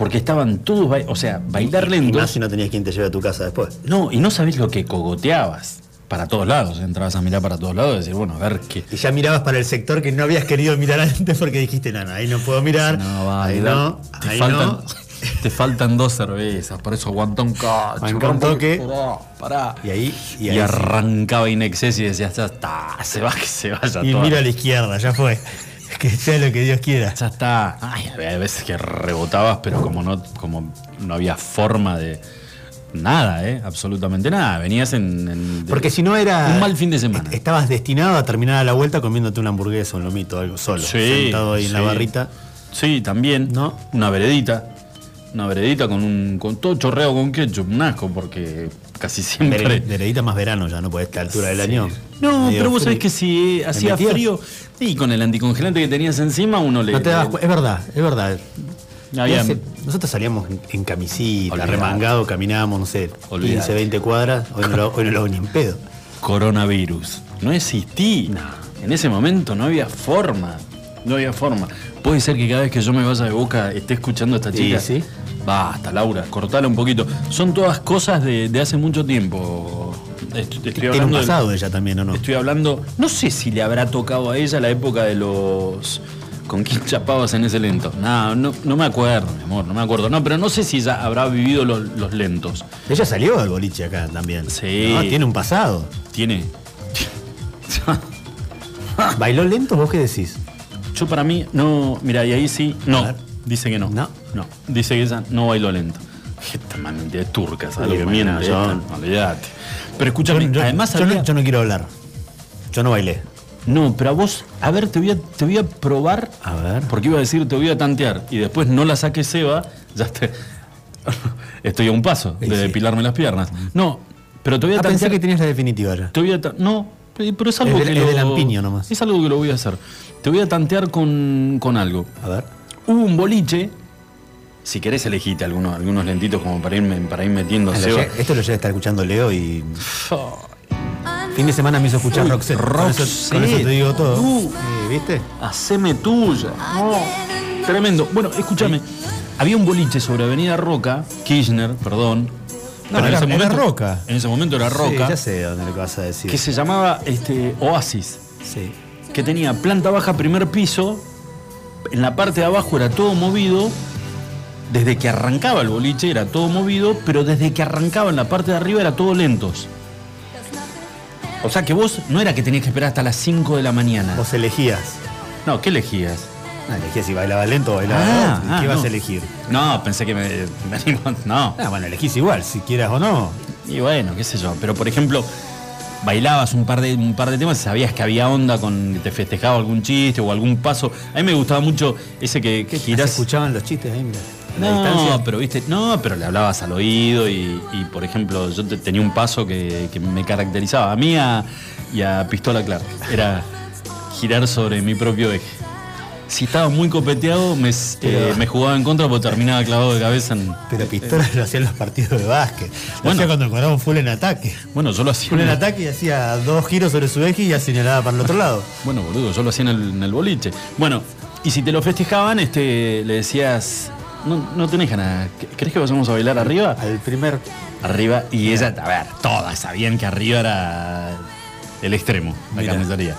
Porque estaban todos, o sea, bailar Y lento. más si no tenías quien te lleve a tu casa después. No, y no sabés lo que cogoteabas. Para todos lados, entrabas a mirar para todos lados y decir, bueno, a ver qué. Y ya mirabas para el sector que no habías querido mirar antes porque dijiste, no, no, ahí no puedo mirar. No, va, ahí no, te ahí faltan, no. Te faltan dos cervezas, por eso aguanta un cacho. Aguanta un toque. Pará. Y ahí, y Y, ahí sí. arrancaba Inexcess y decías, ya está, se va que se vaya Y mira a la izquierda, ya fue. Que sea lo que Dios quiera. Ya está. Ay, había veces que rebotabas, pero como no, como no había forma de. Nada, ¿eh? Absolutamente nada. Venías en. en- de- Porque si no era. Un mal fin de semana. Estabas destinado a terminar a la vuelta comiéndote una hamburguesa, un lomito, algo solo. Sí, Sentado ahí en la barrita. Sí, también. ¿No? Una veredita. Una veredita con un. con todo chorreado con ketchup, un asco, porque casi siempre. Vere- Veredita más verano ya, ¿no? Por esta altura del año. No, Medio pero vos sabés que si hacía frío, y con el anticongelante que tenías encima, uno le. No te das cu- Es verdad, es verdad. Nosotros salíamos en, camisita, Olvidate. remangado, caminábamos, no sé, 15, Olvidate. 20 cuadras. Hoy no lo, hoy no lo hago ni en pedo. coronavirus. No existí. En ese momento no había forma. No había forma. Puede ser que cada vez que yo me vaya de boca esté escuchando a esta Sí, chica. sí. Basta, Laura, cortala un poquito. Son todas cosas de, de hace mucho tiempo. Est- Estoy Tiene un hablando de- pasado ella también, ¿o no? Estoy hablando. No sé si le habrá tocado a ella la época de los. ¿Con quién chapabas en ese lento? No, no, no me acuerdo, mi amor, no me acuerdo. No, pero no sé si ella habrá vivido los, los lentos. Ella salió del boliche acá también. Sí. No, tiene un pasado. Tiene. ¿Bailó lento? ¿Vos qué decís? Yo para mí, no, mira, y ahí sí, no. Dice que no. No. No. Dice que ella no bailó lento. Esta man de turca, ¿sabes lo que miente? yo-. Pero escúchame, yo, además yo había- no, yo no quiero hablar. Yo no bailé. No, pero a vos, a ver, te voy a, te voy a probar. A ver. Porque iba a decir, te voy a tantear. Y después no la saques Seba, ya te. Estoy a un paso de Sí, depilarme las piernas. No, pero te voy a Ah, pensé tantear. que tenías la definitiva ya. Te voy a no, pero es algo Es de- que es lo, de lampiño nomás. Es algo que lo voy a hacer. Te voy a tantear con, con algo. A ver. Hubo un boliche. Si querés elegite algunos, algunos lentitos como para ir, para ir metiendo Ah, Esto lo llega a estar escuchando Leo y. Fin de semana me hizo escuchar Uy, Roxette. Con eso, Roxette. con eso te digo todo. Uh. Eh, ¿Viste? Haceme tuya. Tremendo. Bueno, escúchame. Había un boliche sobre Avenida Roca, Kirchner, perdón. No, Pero en era- ese era momento- Roca. En ese momento era Sí, Roca. ya sé dónde lo que vas a decir. que se llamaba este, Oasis. Sí. que tenía planta baja, primer piso, en la parte de abajo era todo movido, desde que arrancaba el boliche era todo movido, pero desde que arrancaba en la parte de arriba era todo lentos. O sea que vos no era que tenías que esperar hasta las 5 de la mañana. Vos elegías. No, ¿qué elegías? Ah, si bailaba lento o bailaba Ah, ah, ¿Qué vas no. a elegir? No, pensé que me, venimos. No. Ah, bueno, elegís igual, si quieras o no. Y bueno, qué sé yo. Pero por ejemplo, bailabas un par de, un par de temas y sabías que había onda con que te festejaba algún chiste o algún paso. A mí me gustaba mucho ese que, que ¿Se tirás. escuchaban los chistes ahí? Mira. la No, distancia. pero viste, no, pero le hablabas al oído y, y, por ejemplo, yo te- tenía un paso que, que me caracterizaba a mí a- y a Pistola Clark. Era girar sobre mi propio eje. Si estaba muy copeteado, me, eh, me jugaba en contra porque terminaba clavado de cabeza en. Pero Pistola lo hacía en los partidos de básquet. Lo Bueno. hacía cuando encontramos full en ataque. Bueno, yo lo hacía. Full en ataque y hacía dos giros sobre su eje y ya señalaba para el otro lado. Bueno, boludo, yo lo hacía en el, en el boliche. Bueno, y si te lo festejaban, este, le decías, no, no tenés ganas, ¿crees que vayamos a bailar arriba? Al primer. Arriba, y ella, a ver, todas sabían que arriba era el extremo, la carnicería.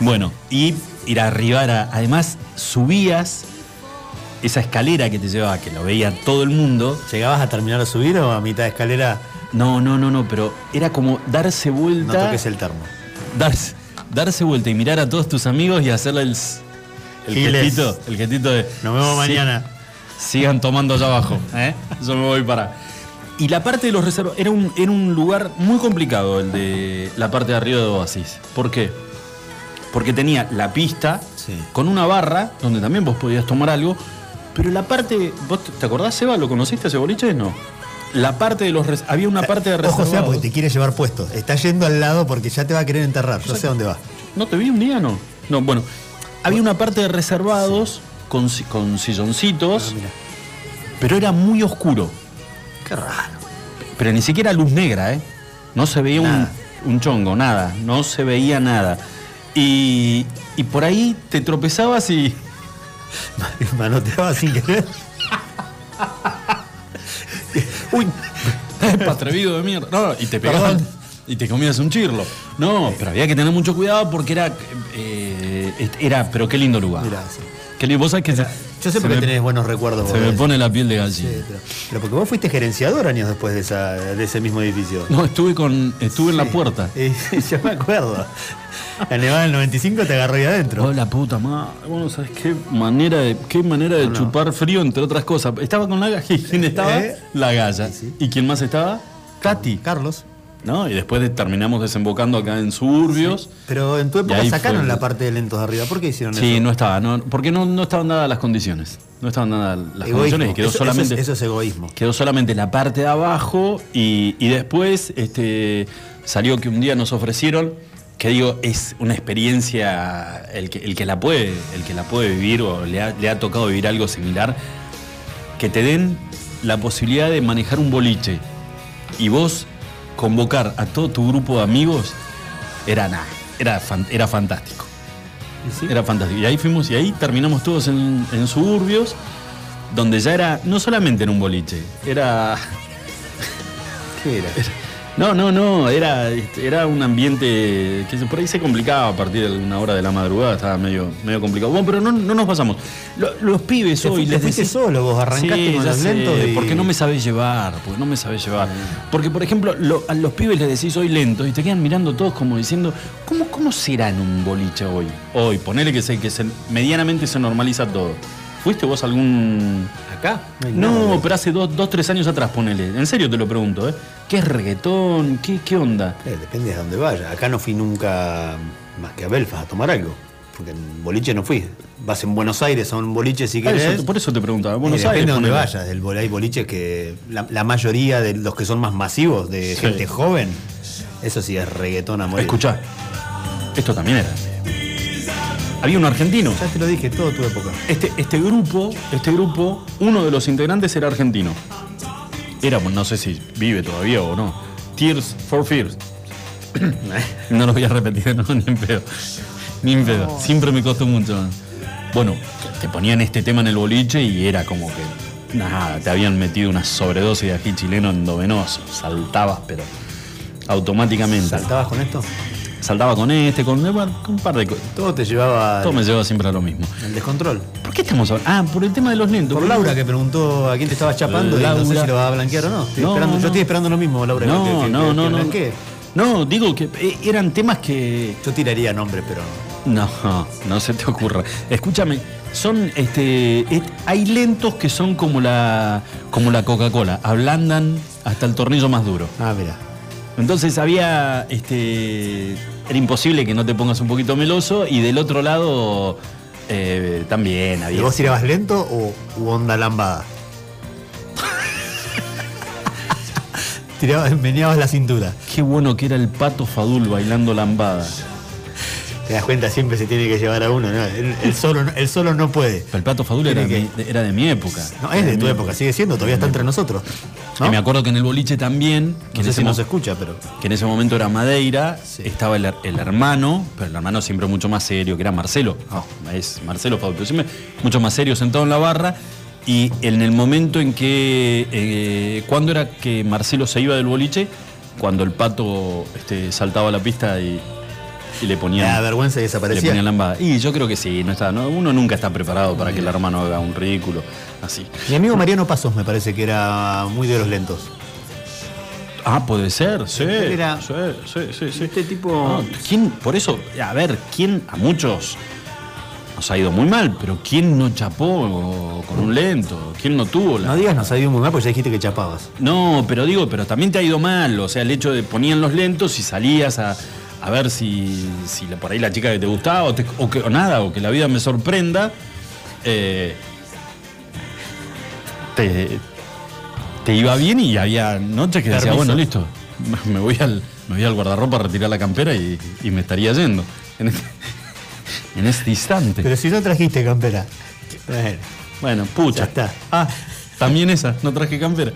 Bueno, y ir arriba era, además, subías esa escalera que te llevaba, que lo veía todo el mundo. ¿Llegabas a terminar de subir o a mitad de escalera? No, no, no, no, pero era como darse No vuelta. toques el termo. darse, darse vuelta y mirar a todos tus amigos y hacerle el, el gestito, el gestito de. Nos vemos "Sí, mañana. Sigan tomando allá abajo, ¿eh? Yo me voy para. Y la parte de los reservados era un, era un lugar muy complicado el de la parte de arriba de Oasis. ¿Por qué? Porque tenía la pista con una barra donde también vos podías tomar algo, pero la parte. ¿Vos te- acordás, Seba? ¿Lo conociste ese boliche? No. La parte de los. Había una parte de Ojo, reservados. sea, porque te quiere llevar puesto. Está yendo al lado porque ya te va a querer enterrar. No sé dónde va. ¿No te vi un día, no? No, bueno. Había una parte de reservados con, con silloncitos, pero era muy oscuro. Qué raro. Pero ni siquiera luz negra, ¿eh? No se veía un, un chongo, nada. No se veía nada. Y, y por ahí te tropezabas y. Manoteaba sin querer. Uy, atrevido de mierda. No, y te pegaban. Y te comías un chirlo. No, pero había que tener mucho cuidado porque era. eh, era pero qué lindo lugar. Mirá, sí. Qué lindo. Vos sabés que. se- Yo sé se por qué me- tenés buenos recuerdos. Se vos me pone la piel de gallina. Sí, pero, pero porque vos fuiste gerenciador años después de, esa, de ese mismo edificio. No, estuve con. Estuve en la puerta. Eh, yo me acuerdo. La nevada del 95 te agarró ahí adentro. Oh, la puta madre. Bueno, ¿sabes qué manera de, qué manera de chupar frío, entre otras cosas? Estaba con la galla. ¿Y quién estaba? ¿Eh? La galla. ¿Y quién más estaba? Katy. Carlos. ¿No? Y después de- terminamos desembocando acá en suburbios. Pero en tu época sacaron fue- la parte de lentos de arriba. ¿Por qué hicieron Sí, eso? no estaba, no, porque no, no estaban dadas las condiciones. No estaban dadas las Egoísmo. condiciones y quedó Eso- eso solamente. es- eso es egoísmo. Quedó solamente la parte de abajo y, y después este, salió que un día nos ofrecieron, que digo, es una experiencia, el que, el que, la, puede, el que la puede vivir o le ha, le ha tocado vivir algo similar, que te den la posibilidad de manejar un boliche y vos convocar a todo tu grupo de amigos, era nada, era, fan- era fantástico. Era fantástico. Y ahí fuimos y ahí terminamos todos en, en suburbios, donde ya era, no solamente en un boliche, era. ¿Qué era? No, no, no, era, era un ambiente que por ahí se complicaba a partir de una hora de la madrugada, estaba medio, medio complicado. Bueno, pero no, no nos pasamos. Lo- los pibes Te hoy te les fuiste decís- solo, vos arrancaste Sí, con ya los sé, lentos y- Porque no me sabés llevar, porque no me sabés llevar. Porque, por ejemplo, lo- a los pibes les decís hoy lentos y te quedan mirando todos como diciendo, ¿cómo, cómo será en un boliche hoy? Hoy, ponele que, se, que se- medianamente se normaliza todo. ¿Fuiste vos algún. ¿Acá? No, nada. pero hace dos, dos, tres años atrás, ponele. En serio te lo pregunto, ¿eh? ¿Qué es reggaetón? ¿Qué, qué onda? Eh, depende de dónde vaya. Acá no fui nunca más que a Belfast a tomar algo. Porque en boliche no fui. Vas en Buenos Aires a un boliche si Ah, eso- querés. por eso te preguntaba. Buenos Eh, depende Aires. de dónde vayas. Bol- hay boliches que la, la mayoría de los que son más masivos, de Sí. gente joven, eso sí es reggaetón a morir. Escuchá, esto también era. Había un argentino. Ya te lo dije, todo tu época. Este, este grupo, este grupo, uno de los integrantes era argentino. Era, no sé si vive todavía o no. Tears for Fears. no lo voy a repetir, no, ni en pedo. Ni en pedo. Siempre me costó mucho. Bueno, te ponían este tema en el boliche y era como que. Nada, te habían metido una sobredosis de ají chileno endovenoso. Saltabas, pero automáticamente. ¿Saltabas con esto? Saltaba con este, con, bueno, con un par de cosas. Todo te llevaba Todo me lleva siempre a lo mismo. al descontrol. ¿Por qué estamos hablando? Ah, por el tema de los lentos. Por Laura que preguntó a quién te estabas chapando y no sé Laura. si lo vas a blanquear o no. Estoy No, esperando, no. Yo estoy esperando lo mismo, Laura. No, que, que- no, que- no, que no. No, digo que eh, eran temas que. Yo tiraría nombre, pero. No, no se te ocurra. Escúchame, son este. et- hay lentos que son como la. como la Coca-Cola. Ablandan hasta el tornillo más duro. Ah, mira. Entonces había, este, era imposible que no te pongas un poquito meloso y del otro lado eh, también había. ¿Y vos tirabas lento o onda lambada? Tirabas, meneabas la cintura. Qué bueno que era el pato Fadul bailando lambada. Te das cuenta, siempre se tiene que llevar a uno, ¿no? Él, él solo, no- él solo no puede. Pero el pato Fadul era, de, era de mi época. No, es de tu época, sigue siendo, todavía está entre nosotros. Que me acuerdo que en el boliche también, que, No sé si nos escucha, pero. que en ese momento era Madeira, estaba el, her- el hermano, pero el hermano siempre mucho más serio, que era Marcelo. No, es Marcelo Fadul, pero siempre mucho más serio, sentado en la barra. Y en el momento en que. Eh, ¿Cuándo era que Marcelo se iba del boliche? Cuando el pato este, saltaba a la pista y, y le ponían. Vergüenza y desaparecía. Le ponían lambada. Y yo creo que sí, no está, no- uno nunca está preparado para que el hermano haga un ridículo así. Mi amigo Mariano Pasos me parece que era muy de los lentos. Ah, puede ser, sí. Era- sí, sí, sí, sí. Este tipo. No, ¿quién, por eso, a ver, ¿quién a muchos nos ha ido muy mal, pero quién no chapó con un lento? ¿Quién no tuvo la.? No digas nos ha ido muy mal porque ya dijiste que chapabas. No, pero digo, pero también te ha ido mal. O sea, el hecho de ponían los lentos y salías a, a ver si, si por ahí la chica que te gustaba o, te- o que, o nada, o que la vida me sorprenda. eh, te, te iba bien y había noches que decía, bueno, listo, me voy al, me voy al guardarropa a retirar la campera y, y me estaría yendo. En este, en este instante. Pero si no trajiste campera. Bueno, Bueno, pucha. Ya está. Ah, también esa, no traje campera.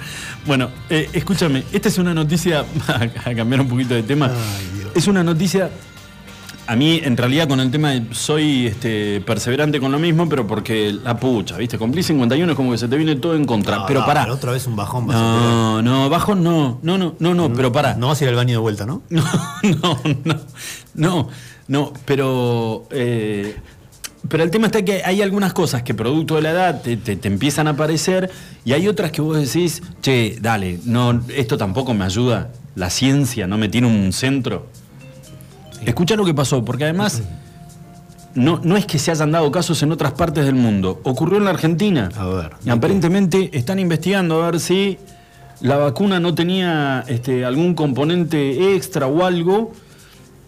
Bueno, eh, escúchame, esta es una noticia, a cambiar un poquito de tema, es una noticia, a mí en realidad con el tema de- soy este, perseverante con lo mismo, pero porque la pucha, ¿viste? Cumplí 51 es como que se te viene todo en contra, No, pero no, pará. pero otra vez un bajón vas a No, no, bajo no, no, no, no, no, pero pará. No vas a ir al baño de vuelta, ¿no? No, no, no, no, no, pero, eh, pero el tema está que hay algunas cosas que producto de la edad te, te- te empiezan a aparecer y hay otras que vos decís, che, dale, no, esto tampoco me ayuda, la ciencia no me tiene un centro. Escucha lo que pasó, porque además no, no es que se hayan dado casos en otras partes del mundo, ocurrió en la Argentina. A ver. Y aparentemente están investigando a ver si la vacuna no tenía este, algún componente extra o algo.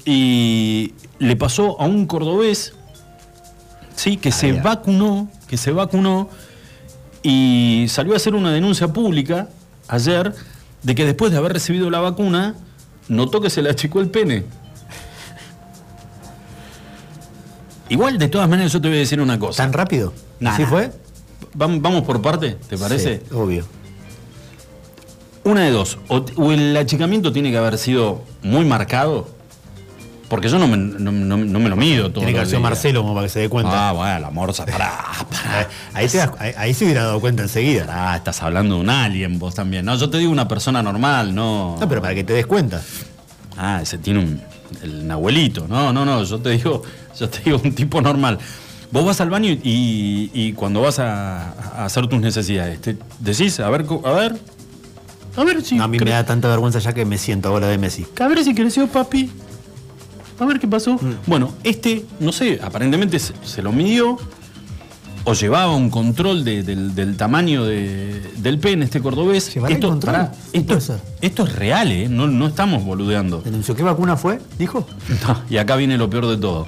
Y le pasó a un cordobés, sí, que se vacunó, que se vacunó y salió a hacer una denuncia pública ayer de que después de haber recibido la vacuna notó que se le achicó el pene. Igual, de todas maneras, yo te voy a decir una cosa. ¿Tan rápido? Nah, ¿Así nah. fue? Vam- Vamos por parte, ¿te parece? Sí, obvio. Una de dos. O, o el achicamiento tiene que haber sido muy marcado. Porque yo no me, no, no- no me lo mido todo. Tiene que haber Marcelo como para que se dé cuenta. Ah, bueno, la morsa, pará, pará. Ahí, te ahí, ahí se hubiera dado cuenta enseguida. Ah, estás hablando de un alien vos también. No, yo te digo una persona normal, no. No, pero para que te des cuenta. Ah, ese tiene un. El abuelito. No, no, no. Yo te digo, yo te digo un tipo normal. Vos vas al baño y, y cuando vas a, a hacer tus necesidades, te decís, a ver, a ver. A ver si. No, a mí me da tanta vergüenza ya que me siento ahora de Messi. A ver si creció papi. A ver qué pasó. Mm. Bueno, este, no sé, aparentemente se, se lo midió o llevaba un control de- del, del tamaño de- del pene, este cordobés. ¿Llevará el Esto, control? pará, ¿Qué esto, esto es real, ¿eh? No, no estamos boludeando. ¿Denunció qué vacuna fue? ¿Dijo? No, y acá viene lo peor de todo.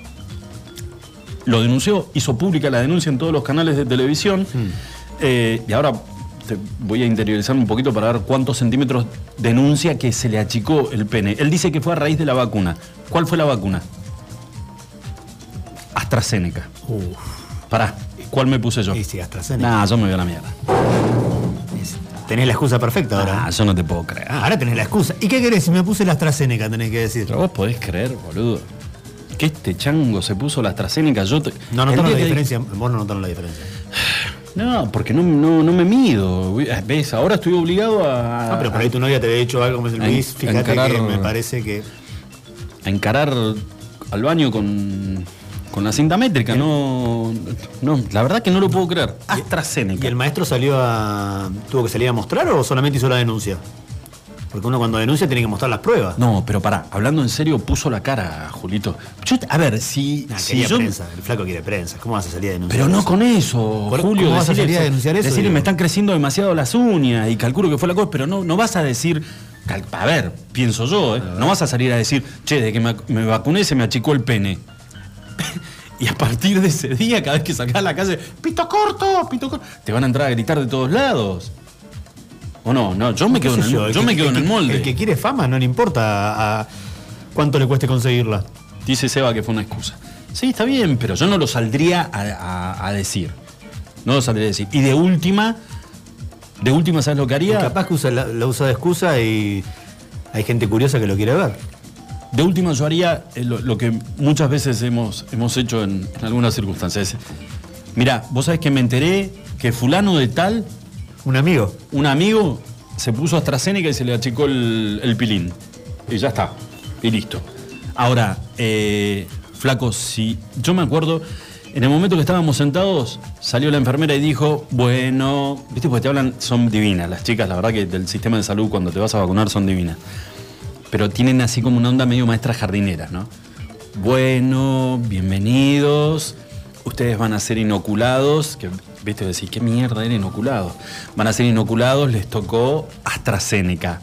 Lo denunció, hizo pública la denuncia en todos los canales de televisión. eh, y ahora te voy a interiorizar un poquito para ver cuántos centímetros denuncia que se le achicó el pene. Él dice que fue a raíz de la vacuna. ¿Cuál fue la vacuna? AstraZeneca. Pará, ¿cuál me puse yo? Sí, sí, AstraZeneca. Nah, yo me voy a la mierda. Tenés la excusa perfecta ahora. Ah, yo no te puedo creer. Ah, ahora tenés la excusa. ¿Y qué querés? Si me puse la AstraZeneca, tenés que decir. Pero vos podés creer, boludo. Que este chango se puso la AstraZeneca. Yo te- No notaron la que- diferencia. Vos no notaron la diferencia. No, porque no, no, no me mido. ¿Ves? Ahora estoy obligado a. Ah, pero por ahí tu novia te había dicho algo, a- Luis. Fíjate encarar- que me parece que. a encarar al baño con, con la cinta métrica. No, no, la verdad que no lo puedo creer. AstraZeneca. ¿Y el maestro salió a. tuvo que salir a mostrar o solamente hizo la denuncia? Porque uno cuando denuncia tiene que mostrar las pruebas. No, pero pará, hablando en serio, puso la cara, Julito. Yo, a ver, si, Nah, si yo. prensa, el flaco quiere prensa. ¿Cómo vas a salir a denunciar? Pero no eso? con eso, Julio. ¿cómo vas a salir a denunciar eso, Decirle, me están creciendo demasiado las uñas y calculo que fue la cosa, pero no, no vas a decir. A ver, pienso yo, ¿eh? no vas a salir a decir, che, de que me, me vacuné se me achicó el pene. y a partir de ese día, cada vez que a la calle, pito corto, pito corto, te van a entrar a gritar de todos lados. ¿O no? No, yo me ¿Qué quedo, en el, yo? me que- quedo en el molde. El que quiere fama no le importa a cuánto le cueste conseguirla. Dice Seba que fue una excusa. Sí, está bien, pero yo no lo saldría a, a- a decir. No lo saldría a decir. Y de última, de última, ¿sabes lo que haría? Capaz que usa la, la usa de excusa y hay gente curiosa que lo quiere ver. De última, yo haría eh, lo, lo que muchas veces hemos, hemos hecho en, en algunas circunstancias. Mira, vos sabés que me enteré que fulano de tal... Un amigo. Un amigo se puso AstraZeneca y se le achicó el, pilín. Y ya está. Y listo. Ahora, eh, flaco, si yo me acuerdo, en el momento que estábamos sentados, salió la enfermera y dijo, bueno, viste, porque te hablan, son divinas. Las chicas, la verdad que del sistema de salud cuando te vas a vacunar son divinas. Pero tienen así como una onda medio maestras jardineras, ¿no? Bueno, bienvenidos. Ustedes van a ser inoculados. Que, viste, decís, ¿qué mierda era inoculado? Van a ser inoculados, les tocó AstraZeneca.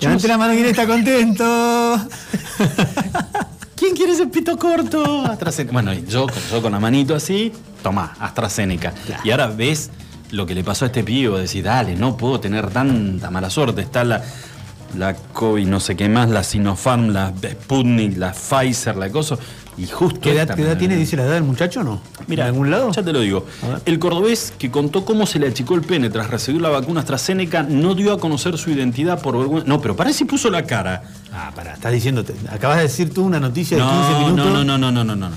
Levante la mano quien está contento. ¿Quién quiere ese pito corto? AstraZeneca. Bueno, yo, yo con la manito así, tomá, AstraZeneca. Y ahora ves lo que le pasó a este pibe, decís, dale, no puedo tener tanta mala suerte. Está la, la COVID, no sé qué más, la Sinopharm, la Sputnik, la Pfizer, la cosa. Y justo. ¿Qué edad, qué edad tiene? ¿Dice la edad del muchacho o no? Mira, ¿En algún lado? Ya te lo digo. El cordobés que contó cómo se le achicó el pene tras recibir la vacuna AstraZeneca no dio a conocer su identidad por vergüenza. No, pero parece si puso la cara. Ah, pará, estás diciendo, acabas de decir tú una noticia de 15 No, minutos. no, no, no, no, no, no.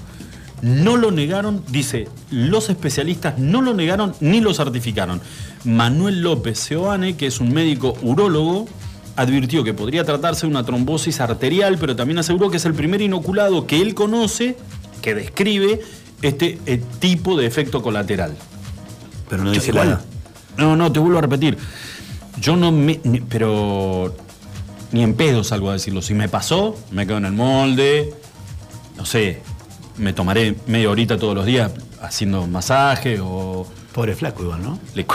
No lo negaron, dice, los especialistas no lo negaron ni lo certificaron. Manuel López Seoane, que es un médico urólogo, advirtió que podría tratarse de una trombosis arterial, pero también aseguró que es el primer inoculado que él conoce que describe este eh, tipo de efecto colateral. Pero no dice edad. No, no, te vuelvo a repetir. Yo no me. ni- pero. Ni en pedo salgo a decirlo. Si me pasó, me quedo en el molde. No sé. Me tomaré media horita todos los días haciendo masaje o. Pobre flaco igual, ¿no? Le,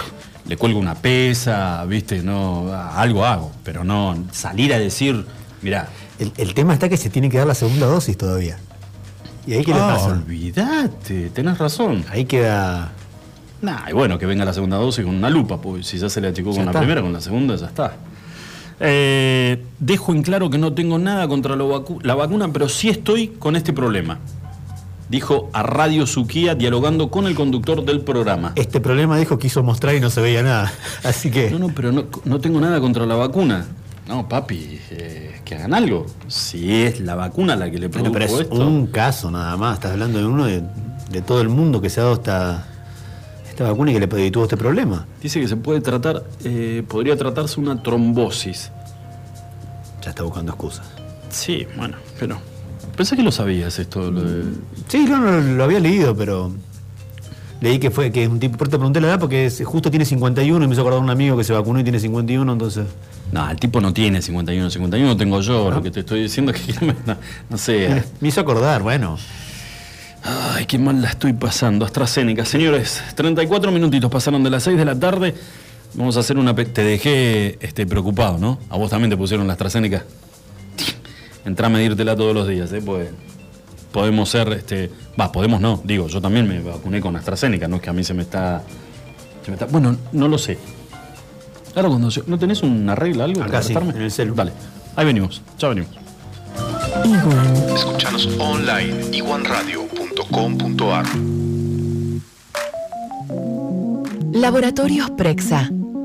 le cuelgo una pesa, ¿viste? No, algo hago. Pero no salir a decir, mirá. El, el tema está que se tiene que dar la segunda dosis todavía. ¿Y ahí qué le Ah, pasa? Olvídate, tenés razón. Ahí queda. Nah, y bueno, que venga la segunda dosis con una lupa, pues si ya se le achicó Ya con la primera, con la segunda ya está. Eh, dejo en claro que no tengo nada contra vacu- la vacuna, pero sí estoy con este problema. Dijo a Radio Suquía dialogando con el conductor del programa. Este problema dijo quiso mostrar y no se veía nada. Así que. No, no, pero no, no tengo nada contra la vacuna. No, papi, eh, que hagan algo. Si es la vacuna la que le produjo pero es esto. un caso nada más. Estás hablando de uno de, de todo el mundo que se ha dado esta, esta vacuna y que le y tuvo este problema. Dice que se puede tratar, eh, podría tratarse una trombosis. Ya está buscando excusas. Sí, bueno, pero. Pensé que lo sabías esto. Lo de... Sí, no, no, lo había leído, pero leí que fue que es un tipo, por te pregunté la edad porque es- justo tiene 51 y me hizo acordar un amigo que se vacunó y tiene 51, entonces. No, el tipo no tiene 51, 51 tengo yo. Lo que te estoy diciendo es que no, no sé. Me hizo acordar, bueno. Ay, qué mal la estoy pasando. AstraZeneca. Señores, 34 minutitos pasaron de las 6 de la tarde. Vamos a hacer una. Te dejé este, preocupado, ¿no? A vos también te pusieron la AstraZeneca. Entrá a medírtela todos los días, ¿eh? Pues podemos ser. este Va, podemos no. Digo, yo también me vacuné con AstraZeneca, no es que a mí se me está. se me está- bueno, no lo sé. Ahora cuando. yo- ¿No tenés una regla, algo? Acá para sí, en el celu. Dale. Ahí venimos. Ya venimos. Iguan. Escuchanos online iguanradio.com.ar Laboratorios Prexa.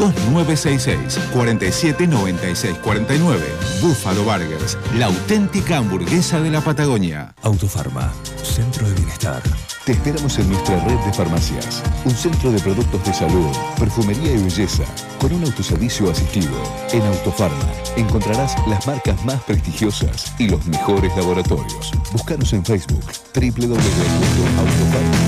2966 47 96 49. Búfalo Burgers, la auténtica hamburguesa de la Patagonia. Autofarma, Centro de Bienestar. Te esperamos en nuestra red de farmacias. Un centro de productos de salud, perfumería y belleza, con un autoservicio asistido. En Autofarma encontrarás las marcas más prestigiosas y los mejores laboratorios. Búscanos en Facebook www.autofarma.com.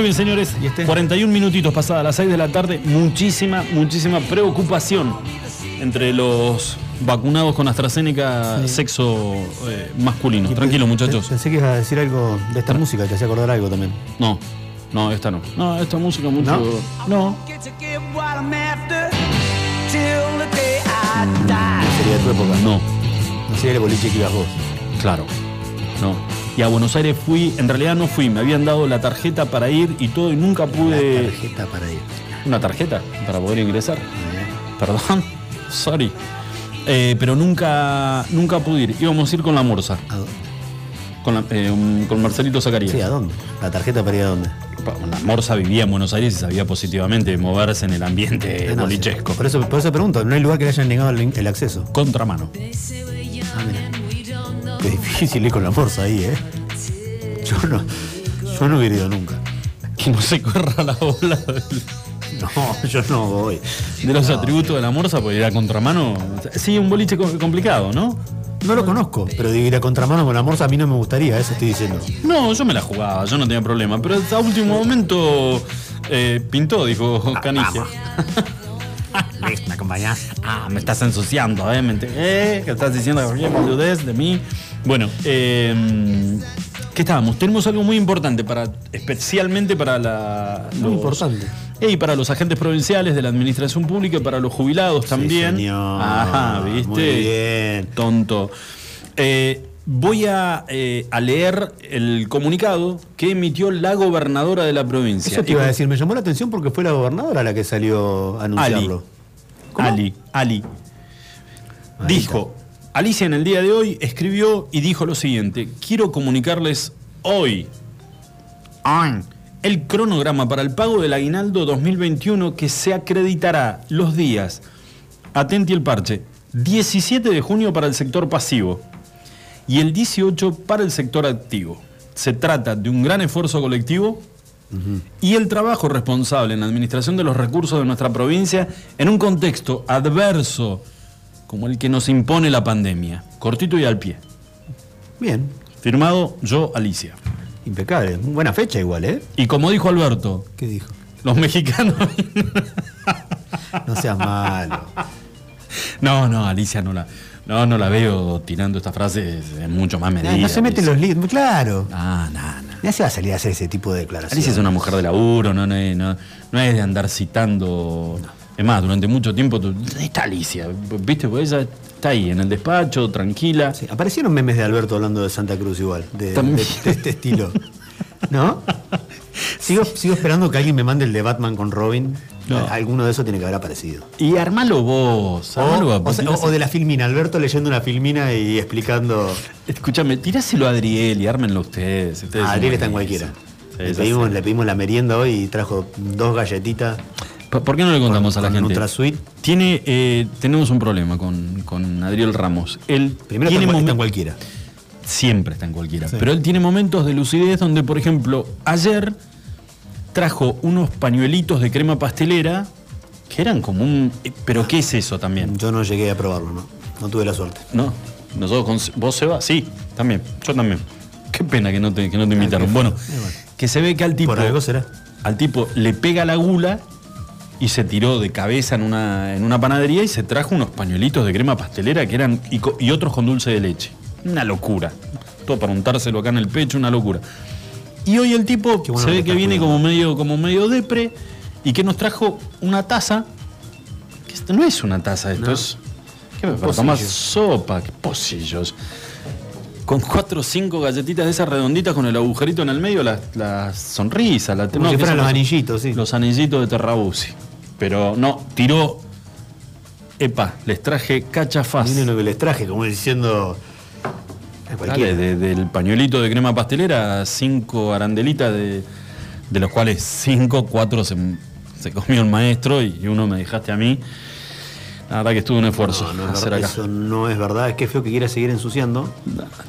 Muy bien, señores. 41 minutitos pasadas las 6 de la tarde. Muchísima, muchísima preocupación entre los vacunados con AstraZeneca sexo eh, masculino. Tranquilo, muchachos. Pensé que ibas a decir algo de esta música, te hacía acordar algo también. No, no, esta no. No, esta música mucho. No. Die. No sería de tu época. No. No sería el boliche que ibas vos. Claro. No. Y a Buenos Aires fui, en realidad no fui, me habían dado la tarjeta para ir y todo y nunca pude. tarjeta para ir. ¿Una tarjeta? Para poder ingresar. Perdón. Sorry. Eh, pero nunca, nunca pude ir. Íbamos a ir con la Morsa. Con, la- eh, un- con Marcelito Zacarías. Sí, ¿a dónde? ¿La tarjeta para ir a dónde? La Morsa vivía en Buenos Aires y sabía positivamente moverse en el ambiente Ah, no, bolichesco. sí. Por eso, por eso pregunto, no hay lugar que le hayan negado el, el acceso. Contramano. Ah, mira. Qué difícil ir con la morsa ahí, ¿eh? Yo no, yo no he ido nunca. Que no se corra la ola del- No, yo no voy. de los atributos de la Morsa, pues ir a contramano. Sí, un boliche co- complicado, ¿no? No lo conozco, pero ir a contramano con la morsa a mí no me gustaría, eso estoy diciendo. No, yo me la jugaba, yo no tenía problema. Pero a último momento eh, pintó, dijo Canigia. ¿Me acompañás? Ah, me estás ensuciando, ¿eh? ¿Me eh? ¿Qué estás diciendo boludez de mí? Bueno, eh, ¿qué estábamos? Tenemos algo muy importante para, especialmente para la. Muy los- importante. Y para los agentes provinciales de la administración pública y para los jubilados también. señor. Ajá, ¿viste? Muy bien. Tonto. Eh, voy a, eh, a leer el comunicado que emitió la gobernadora de la provincia. Eso te iba a decir, me llamó la atención porque fue la gobernadora la que salió a anunciarlo. Ali. Ali. Dijo, Alicia en el día de hoy escribió y dijo lo siguiente, quiero comunicarles hoy el cronograma para el pago del aguinaldo 2021 que se acreditará los días, atenti el parche, 17 de junio para el sector pasivo y el 18 para el sector activo. Se trata de un gran esfuerzo colectivo y el trabajo responsable en la administración de los recursos de nuestra provincia en un contexto adverso como el que nos impone la pandemia. Cortito y al pie. Bien. Firmado yo, Alicia. Impecable. Buena fecha igual, ¿eh? Y como dijo Alberto, ¿Qué dijo? los mexicanos... No seas malo. No, no, Alicia no la, no, no la veo tirando estas frases en mucho más medida. No, no se mete en Alicia. los líos. Claro. Ah, no, no. Ya se va a salir a hacer ese tipo de declaraciones. Alicia es una mujer de laburo, no, no, no- no es de andar citando. Es más, durante mucho tiempo tú- está Alicia, ¿viste? Pues ella está ahí en el despacho, tranquila. Sí, aparecieron memes de Alberto hablando de Santa Cruz igual, de, de- de este estilo. ¿No? Sigo, sigo esperando que alguien me mande el de Batman con Robin. No. Alguno de esos tiene que haber aparecido. Y armalo vos, O, armalo o o- o de la filmina, Alberto leyendo una filmina y explicando. Escúchame, tiráselo a Adriel y ármenlo ustedes. ustedes Adriel está en cualquiera. Sí, le, pedimos, le pedimos la merienda hoy y trajo dos galletitas. ¿Por qué no le contamos a la gente? NutraSweet. Tiene, eh, tenemos un problema con, con Adriel Ramos. Él Primero tiene está, en- cualquiera. Siempre está en cualquiera. Sí. Pero él tiene momentos de lucidez donde, por ejemplo, ayer trajo unos pañuelitos de crema pastelera que eran como un. eh, ¿Pero qué es eso también? Yo no llegué a probarlo, ¿no? No tuve la suerte. No. Nosotros con. ¿Vos, Seba? Sí, también. Yo también. Qué pena que no te, que no te invitaron. Bueno, que se ve que al tipo. Por algo será. Al tipo le pega la gula y se tiró de cabeza en una, en una panadería y se trajo unos pañuelitos de crema pastelera que eran. y, otros con dulce de leche. Una locura. Todo para untárselo acá en el pecho, una locura. Y hoy el tipo bueno se ve que viene como medio, como medio depre y que nos trajo una taza. Que esto no es una taza, esto No. es. ¿Qué me para tomar sopa? ¿Qué pocillos? Con cuatro o cinco galletitas de esas redonditas con el agujerito en el medio, las las sonrisas, la Como no, si que fueran los anillitos, sí. Los anillitos de Terrabusi. Pero no, tiró. Epa, les traje cachafaz. Miren lo que les traje, como diciendo. Dale, de- del pañuelito de crema pastelera, cinco arandelitas, de, de los cuales cinco, cuatro se, se comió el maestro y uno me dejaste a mí. La verdad que estuvo un esfuerzo No, no es hacer verdad, acá. eso no es verdad. Es que feo que quiera seguir ensuciando.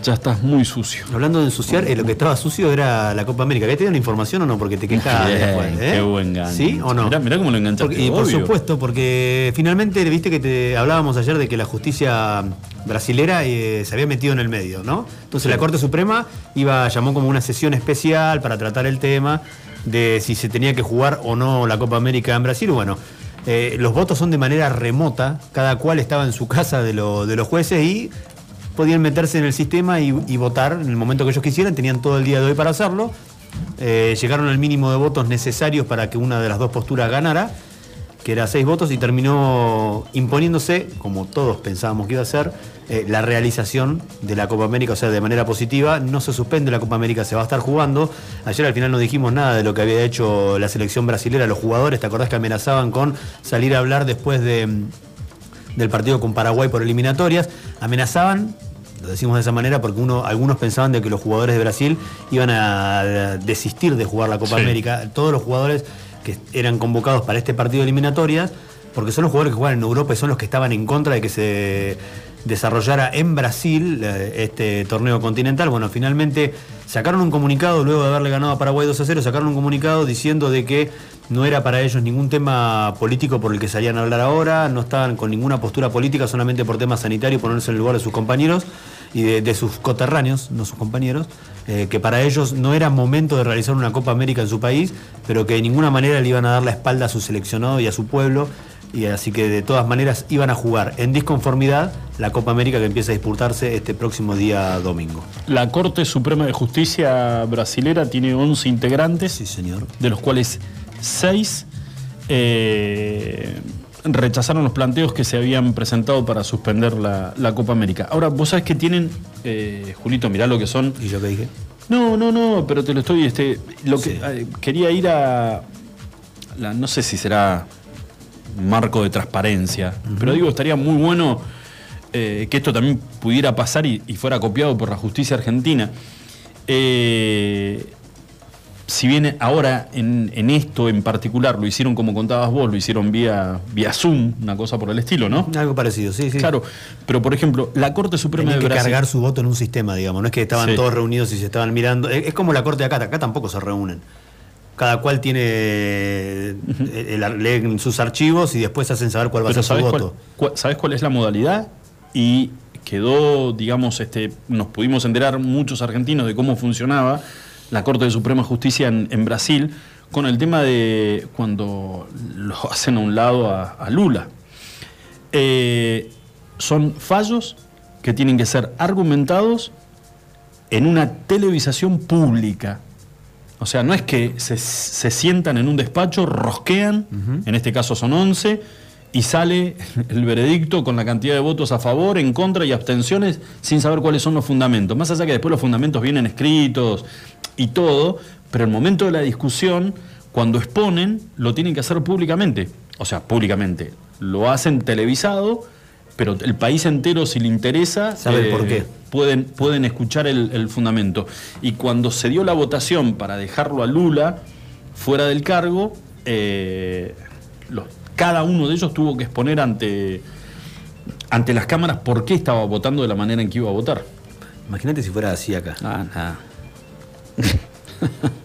Ya estás muy sucio. Hablando de ensuciar, eh, lo que estaba sucio era la Copa América. ¿Qué te dieron la información o no? Porque te quejas después. ¿eh? qué buen gancho. ¿Sí o no? Mirá, mirá cómo lo enganchaste, Porque- y por supuesto, porque finalmente viste que te hablábamos ayer de que la justicia brasilera eh, se había metido en el medio, ¿no? Entonces Sí. la Corte Suprema iba, llamó como una sesión especial para tratar el tema de si se tenía que jugar o no la Copa América en Brasil. Bueno, eh, los votos son de manera remota, cada cual estaba en su casa de, lo- de los jueces y podían meterse en el sistema y, y votar en el momento que ellos quisieran, tenían todo el día de hoy para hacerlo. Eh, llegaron al mínimo de votos necesarios para que una de las dos posturas ganara, que era seis votos, y terminó imponiéndose, como todos pensábamos que iba a ser, eh, la realización de la Copa América, o sea, de manera positiva. No se suspende la Copa América, se va a estar jugando. Ayer al final no dijimos nada de lo que había hecho la selección brasilera, los jugadores, ¿te acordás que amenazaban con salir a hablar después de, mm, del partido con Paraguay por eliminatorias? Amenazaban lo decimos de esa manera porque uno, algunos pensaban de que los jugadores de Brasil iban a desistir de jugar la Copa Sí. América. Todos los jugadores que eran convocados para este partido de eliminatorias, porque son los jugadores que juegan en Europa y son los que estaban en contra de que se desarrollara en Brasil eh, este torneo continental. Bueno, finalmente sacaron un comunicado luego de haberle ganado a Paraguay 2 a 0, sacaron un comunicado diciendo de que no era para ellos ningún tema político por el que salían a hablar ahora, no estaban con ninguna postura política, solamente por temas sanitarios, ponerse en el lugar de sus compañeros y de, de sus coterráneos, no sus compañeros, eh, que para ellos no era momento de realizar una Copa América en su país, pero que de ninguna manera le iban a dar la espalda a su seleccionado y a su pueblo, y así que de todas maneras iban a jugar en disconformidad la Copa América que empieza a disputarse este próximo día domingo. La Corte Suprema de Justicia brasilera tiene 11 integrantes, sí, señor. de los cuales 6 rechazaron los planteos que se habían presentado para suspender la, la Copa América. Ahora, vos sabés que tienen, eh, Julito, mirá lo que son. ¿Y yo qué dije? No, no, no, pero te lo estoy. Este, lo que eh, quería ir a. la- no sé si será marco de transparencia, pero digo, estaría muy bueno eh, que esto también pudiera pasar y, y fuera copiado por la justicia argentina. Eh, si bien ahora en, en esto en particular lo hicieron como contabas vos, lo hicieron vía, vía Zoom, una cosa por el estilo, ¿no? Algo parecido, sí, sí. Claro, pero por ejemplo, la Corte Suprema Tenían de que Brasil. cargar su voto en un sistema, digamos. No es que estaban Sí. todos reunidos y se estaban mirando. Es, como la corte de acá. Acá tampoco se reúnen. Cada cual tiene. eh, leen sus archivos y después hacen saber cuál va a ser su ¿sabés voto. cuál- ¿sabés cuál es la modalidad? Y quedó, digamos, este, nos pudimos enterar muchos argentinos de cómo funcionaba la Corte de Suprema Justicia en, en Brasil con el tema de cuando lo hacen a un lado a, a Lula. Eh, son fallos que tienen que ser argumentados en una televisación pública. O sea, no es que se, se sientan en un despacho, rosquean, en este caso son 11, y sale el veredicto con la cantidad de votos a favor, en contra y abstenciones sin saber cuáles son los fundamentos. Más allá que después los fundamentos vienen escritos y todo, pero el momento de la discusión, cuando exponen, lo tienen que hacer públicamente. O sea, públicamente. Lo hacen televisado, pero el país entero, si le interesa, Sabe el por qué. pueden, pueden escuchar el, el fundamento. Y cuando se dio la votación para dejarlo a Lula fuera del cargo, eh, los- cada uno de ellos tuvo que exponer ante, ante las cámaras por qué estaba votando de la manera en que iba a votar. Imagínate si fuera así acá. Ah, nada.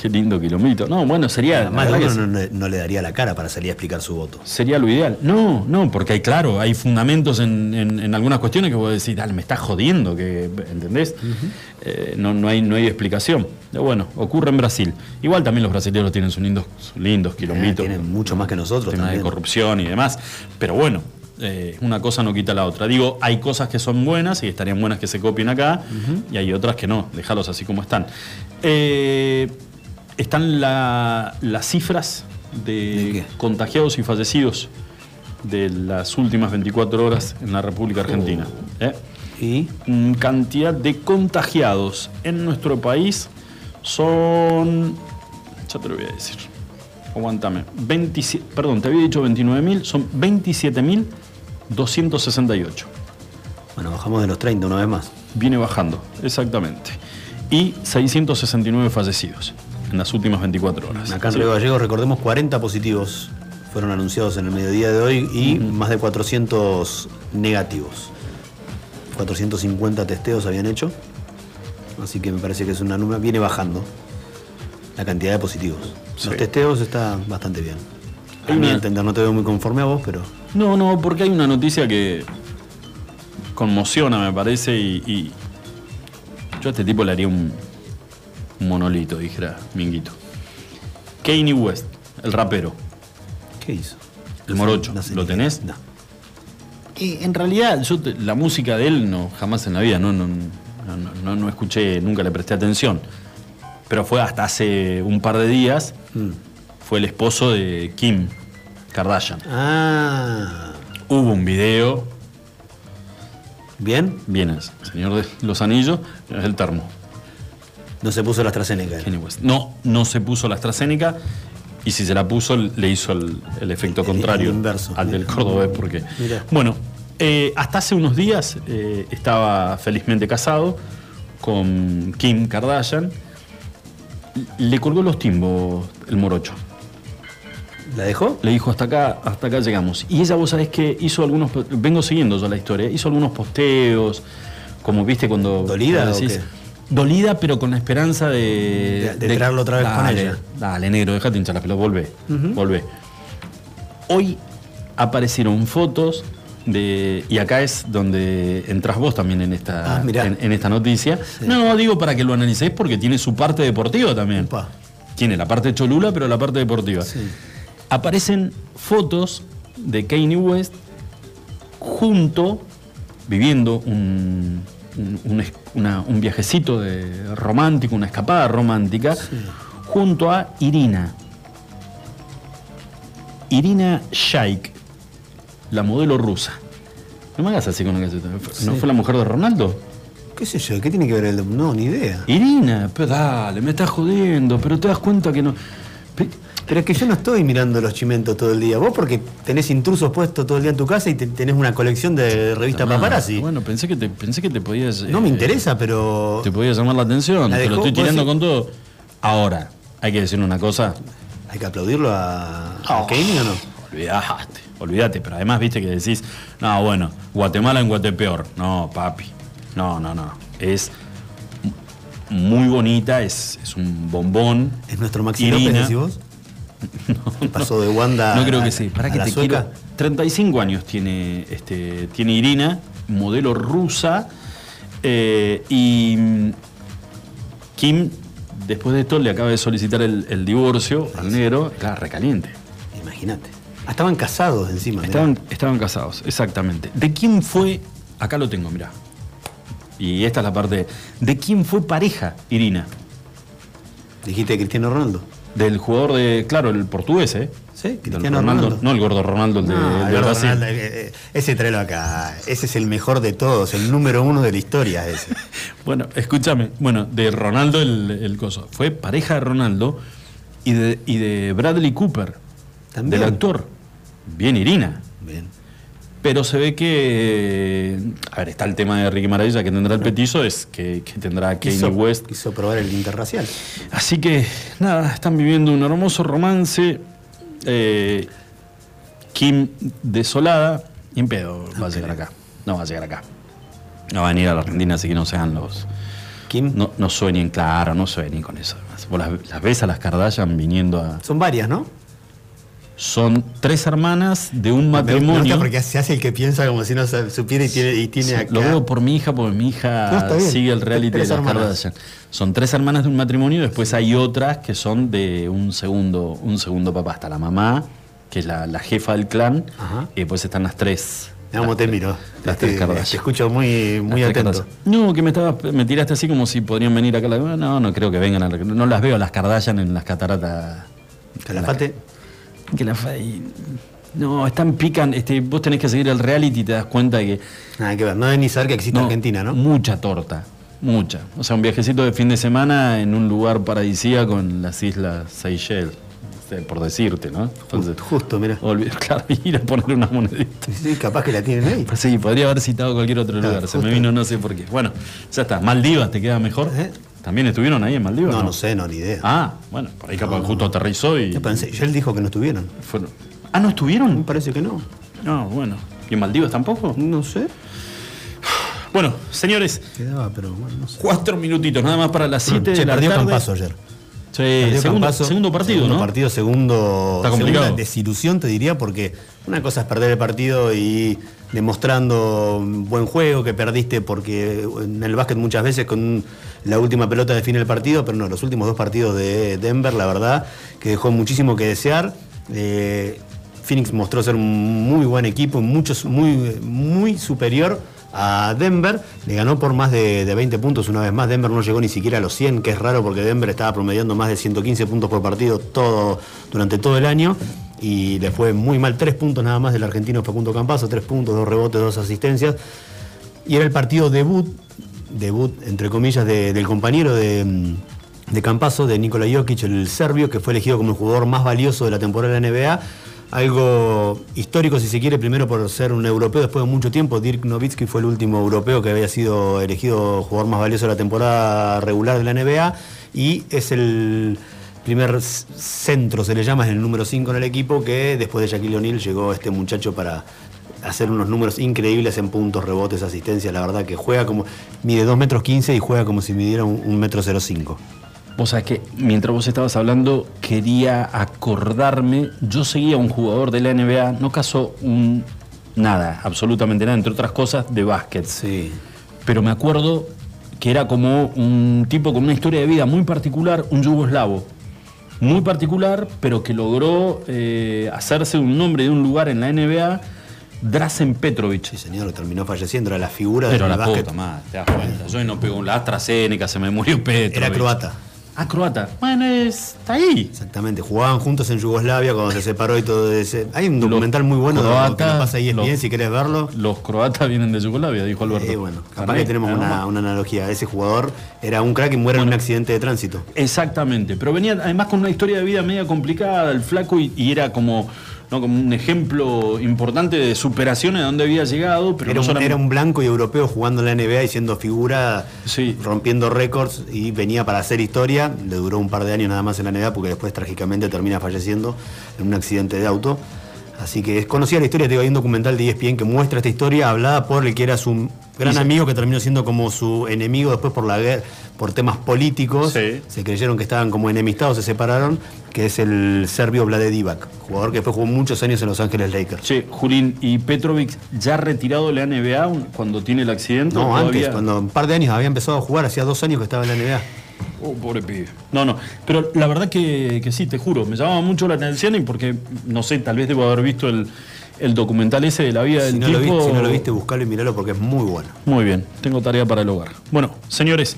Qué lindo kilómetro. No, bueno, sería. la Más de verdad que uno no, no- no le daría la cara para salir a explicar su voto. Sería lo ideal. No, no, porque hay, claro, hay fundamentos en, en- en algunas cuestiones que vos decís, dale, me estás jodiendo, que, ¿entendés? Eh, no, no, hay, no hay explicación. Pero bueno, ocurre en Brasil. Igual también los brasileños tienen sus lindos, sus lindos quilombitos. Ah, tienen mucho más que nosotros Temas de corrupción y demás. Pero bueno, eh, una cosa no quita la otra. Digo, hay cosas que son buenas y estarían buenas que se copien acá, y hay otras que no, dejarlos así como están. Eh, están la- las cifras de, contagiados y fallecidos de las últimas 24 horas en la República Argentina. ¿eh? ¿Y? Cantidad de contagiados en nuestro país son. Ya te lo voy a decir. Aguantame. 27, perdón, te había dicho 29.000, son 27.268. Bueno, bajamos de los 30 una vez más. Viene bajando, exactamente. Y 669 fallecidos en las últimas 24 horas. Acá en. Río Gallegos, recordemos, 40 positivos fueron anunciados en el mediodía de hoy y más de 400 negativos. 450 testeos habían hecho. Así que me parece que es una número. Viene bajando la cantidad de positivos. Sí. Los testeos está bastante bien. A mi una- entender, no te veo muy conforme a vos, pero. No, no, porque hay una noticia que conmociona, me parece, y, y yo a este tipo le haría un, un monolito, dijera Minguito. Kanye West, el rapero. ¿Qué hizo? El morocho. ¿Lo tenés? No. en realidad, yo te- la música de él no, jamás en la vida, no, no- no- no escuché, nunca le presté atención. Pero fue hasta hace un par de días, Mm. Fue el esposo de Kim Kardashian. Ah. Hubo un video. ¿Bien? Bien, es Señor de los Anillos, es el termo. No se puso la AstraZeneca. West. No, no se puso la AstraZeneca y si se la puso le hizo el, el efecto contrario inverso. al del cordobés porque Mira. bueno eh, hasta hace unos días eh, estaba felizmente casado con Kim Kardashian le colgó los timbos el morocho ¿La dejó? le dijo hasta acá hasta acá llegamos y ella vos sabés que hizo algunos vengo siguiendo yo la historia hizo algunos posteos como viste cuando ¿Dolida cuando o decís- qué? dolida pero con la esperanza de De- de traerlo otra vez con ella. dale negro déjate hinchar la pelota volvé hoy aparecieron fotos de y acá es donde entras vos también en esta Ah, en, en esta noticia. No digo para que lo analicéis porque tiene su parte deportiva también. Tiene la parte cholula pero la parte deportiva aparecen fotos de Kanye West junto, viviendo un, un, un es- una- un viajecito de romántico, una escapada romántica, junto a Irina. Irina Shaik, la modelo rusa. No me hagas así con la caseta. ¿No Sí. fue la mujer de Ronaldo? ¿Qué sé yo? ¿Qué tiene que ver el.? No, ni idea. Irina, pero dale, me estás jodiendo, pero te das cuenta que no. Pero es que yo no estoy mirando los chimentos todo el día. Vos porque tenés intrusos puestos todo el día en tu casa y te- tenés una colección de revistas Ah, paparazzi. Bueno, pensé que te, pensé que te podías. No me interesa, pero. Te podía llamar la atención. ¿La Te lo estoy ¿Vos tirando con todo. Ahora, hay que decir una cosa. ¿Hay que aplaudirlo a, a Oh, o no? Olvidaste, olvídate. Pero además, viste que decís, no, bueno, Guatemala en Guatepeor. No, papi. No, no, no. Es muy bonita, es, es un bombón. ¿Es nuestro Maxi López, decís vos? Pasó de Wanda No creo a- que sí. Para que te quiero. 35 años tiene, este, tiene Irina, modelo rusa. eh, y mm, Kim, después de esto, le acaba de solicitar el, el divorcio al negro. Claro, recaliente. Imagínate. Ah, estaban casados encima. mirá. Estaban, estaban casados, exactamente. ¿De quién fue? Acá lo tengo, mirá. Y esta es la parte. ¿De quién fue pareja Irina? Dijiste Cristiano Ronaldo. Del jugador de. Claro, el portugués, ¿eh? Sí, Cristiano Ronaldo. Ronaldo. No el gordo Ronaldo, el de, No, el de el gordo Brasil. Ronaldo, eh, eh, ese tráelo acá. Ese es el mejor de todos, el número uno de la historia ese. Bueno, escúchame. Bueno, de Ronaldo el, el coso. Fue pareja de Ronaldo y de, y de Bradley Cooper. También. Del actor. Bien Irina. Bien. Pero se ve que. A ver, está el tema de Ricky Maravilla que tendrá el petizo, es que, que tendrá Kanye West. quiso probar el interracial. Así que, nada, están viviendo un hermoso romance. Eh, Kim desolada. Y en pedo va a llegar acá. No va a llegar acá. No va a venir a la Argentina, así que no sean los. Kim. No, no sueñen, claro, no sueñen con eso. Vos las, las ves a las Kardashian viniendo a. Son varias, ¿no? Son tres hermanas de un Me- me matrimonio. porque se hace el que piensa como si no supiera y tiene, y tiene Sí, acá. Lo veo por mi hija, porque mi hija sigue el reality de las. Kardashian. Son tres hermanas de un matrimonio, después hay otras que son de un segundo, un segundo papá. Está la mamá, que es la, la jefa del clan, y después están las tres. Mira cómo te miro. Las Te, tres te Kardashian. escucho muy, muy Las atento. No, que me estabas, me tiraste así como si podrían venir acá. la- No, no creo que vengan. a la- no las veo a las Kardashian en las cataratas. Calafate. Que la fa- y- No, están pican. Este, vos tenés que seguir el reality y te das cuenta que. Nada que ver. No deben ni saber que existe Argentina, ¿no? Mucha torta. Mucha. O sea, un viajecito de fin de semana en un lugar paradisíaco en las islas Seychelles. Por decirte, ¿no? Entonces, Justo, mira. claro, ir a poner una monedita. Sí, capaz que la tienen ahí. Pues sí, podría haber citado cualquier otro Claro, lugar. Se me vino no sé por qué. Bueno, ya está. Maldivas te queda mejor. ¿También estuvieron ahí en Maldivas? No, no sé, no, ni idea. Ah, bueno, por ahí capaz No. justo aterrizó y. Yo pensé, ya él dijo que no estuvieron. Fueron- Ah, ¿no estuvieron? Me parece que no. No, bueno. ¿Y en Maldivas tampoco? No sé. Bueno, señores, Quedaba, pero bueno, no sé. cuatro minutitos nada más para las 7 Che, de la perdió tarde. Campazo ayer. Perdió segundo- segundo partido, segundo ¿no? partido, segundo, Está complicado. segunda desilusión, te diría, porque una cosa es perder el partido y demostrando buen juego, que perdiste porque en el básquet muchas veces con la última pelota define el partido, pero no, los últimos dos partidos de Denver, la verdad, que dejó muchísimo que desear. Eh, Phoenix mostró ser un muy buen equipo, muchos, muy, muy superior a Denver. Le ganó por más de, de 20 puntos una vez más. Denver no llegó ni siquiera a los 100, que es raro porque Denver estaba promediando más de 115 puntos por partido todo, durante todo el año. Y le fue muy mal, tres puntos nada más del argentino Facundo Campazo, tres puntos, dos rebotes, dos asistencias. Y era el partido debut, debut entre comillas, de- del compañero de, mm, de de Nikola Jokic, el serbio, que fue elegido como el jugador más valioso de la temporada de la NBA. Algo histórico, si se quiere, primero por ser un europeo después de mucho tiempo. Dirk Nowitzki fue el último europeo que había sido elegido jugador más valioso de la temporada regular de la NBA. Y es el primer centro, se le llama, es el número 5 en el equipo, que después de Shaquille O'Neal llegó este muchacho para hacer unos números increíbles en puntos, rebotes, asistencias. La verdad que juega como. mide 2 metros 15 y juega como si midiera un, un metro 05. Vos sabés que mientras vos estabas hablando, quería acordarme. Yo seguía a un jugador de la NBA, no casó un nada, absolutamente nada, entre otras cosas, de básquet. Sí. Pero me acuerdo que era como un tipo con una historia de vida muy particular, un yugoslavo. Muy particular, pero que logró eh, hacerse un nombre de un lugar en la NBA, Drazen Petrovic. Sí, señor, terminó falleciendo, era la figura Pero del la básquet. puta madre, te das cuenta. Yo no pego la AstraZeneca, se me murió Petrovic. Era croata. Ah, croata. Bueno, está ahí. Exactamente, jugaban juntos en Yugoslavia cuando se separó y todo ese. Hay un documental muy bueno de lo que pasa ahí bien los- si querés verlo. Los croatas vienen de Yugoslavia, dijo Alberto. Eh, bueno, capaz que tenemos nada una, una analogía. Ese jugador era un crack y muere en un accidente de tránsito. Exactamente, pero venía además con una historia de vida media complicada, el flaco, y, y era como, ¿no? como un ejemplo importante de superación a donde había llegado, pero Era no un, solamente- era un blanco y europeo jugando en la NBA y siendo figura, rompiendo récords y venía para hacer historia. Le duró un par de años nada más en la NBA porque después trágicamente termina falleciendo en un accidente de auto. Así que es conocida la historia, digo, hay un documental de ESPN que muestra esta historia hablada por el que era su gran amigo que terminó siendo como su enemigo después por la guerra, por temas políticos. Se creyeron que estaban como enemistados, se separaron, que es el serbio Vlade Divac, jugador que después jugó muchos años en Los Ángeles Lakers. Che, Julín, ¿y Petrovic ya retirado de la NBA cuando tiene el accidente? No, ¿O antes, cuando un par de años había empezado a jugar, hacía dos años que estaba en la NBA. Oh, pobre pibe. No, no, pero la verdad que, que sí, te juro, me llamaba mucho la atención y porque, no sé, tal vez debo haber visto el, el documental ese de la vida Si del no, tipo. lo viste, si no lo viste, buscalo y miralo porque es muy bueno. Muy bien, tengo tarea para el hogar. Bueno, señores,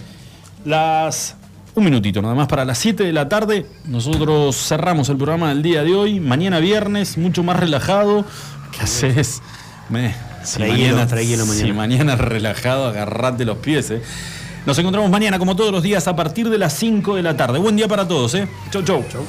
las. Un minutito nada más para las 7 de la tarde. Nosotros cerramos el programa del día de hoy. Mañana viernes, mucho más relajado. ¿Qué haces? Me, si trae hielo mañana. Si mañana relajado, agarrate los pies, eh. Nos encontramos mañana, como todos los días, a partir de las 5 de la tarde. Buen día para todos, ¿eh? Chau, chau. Chau.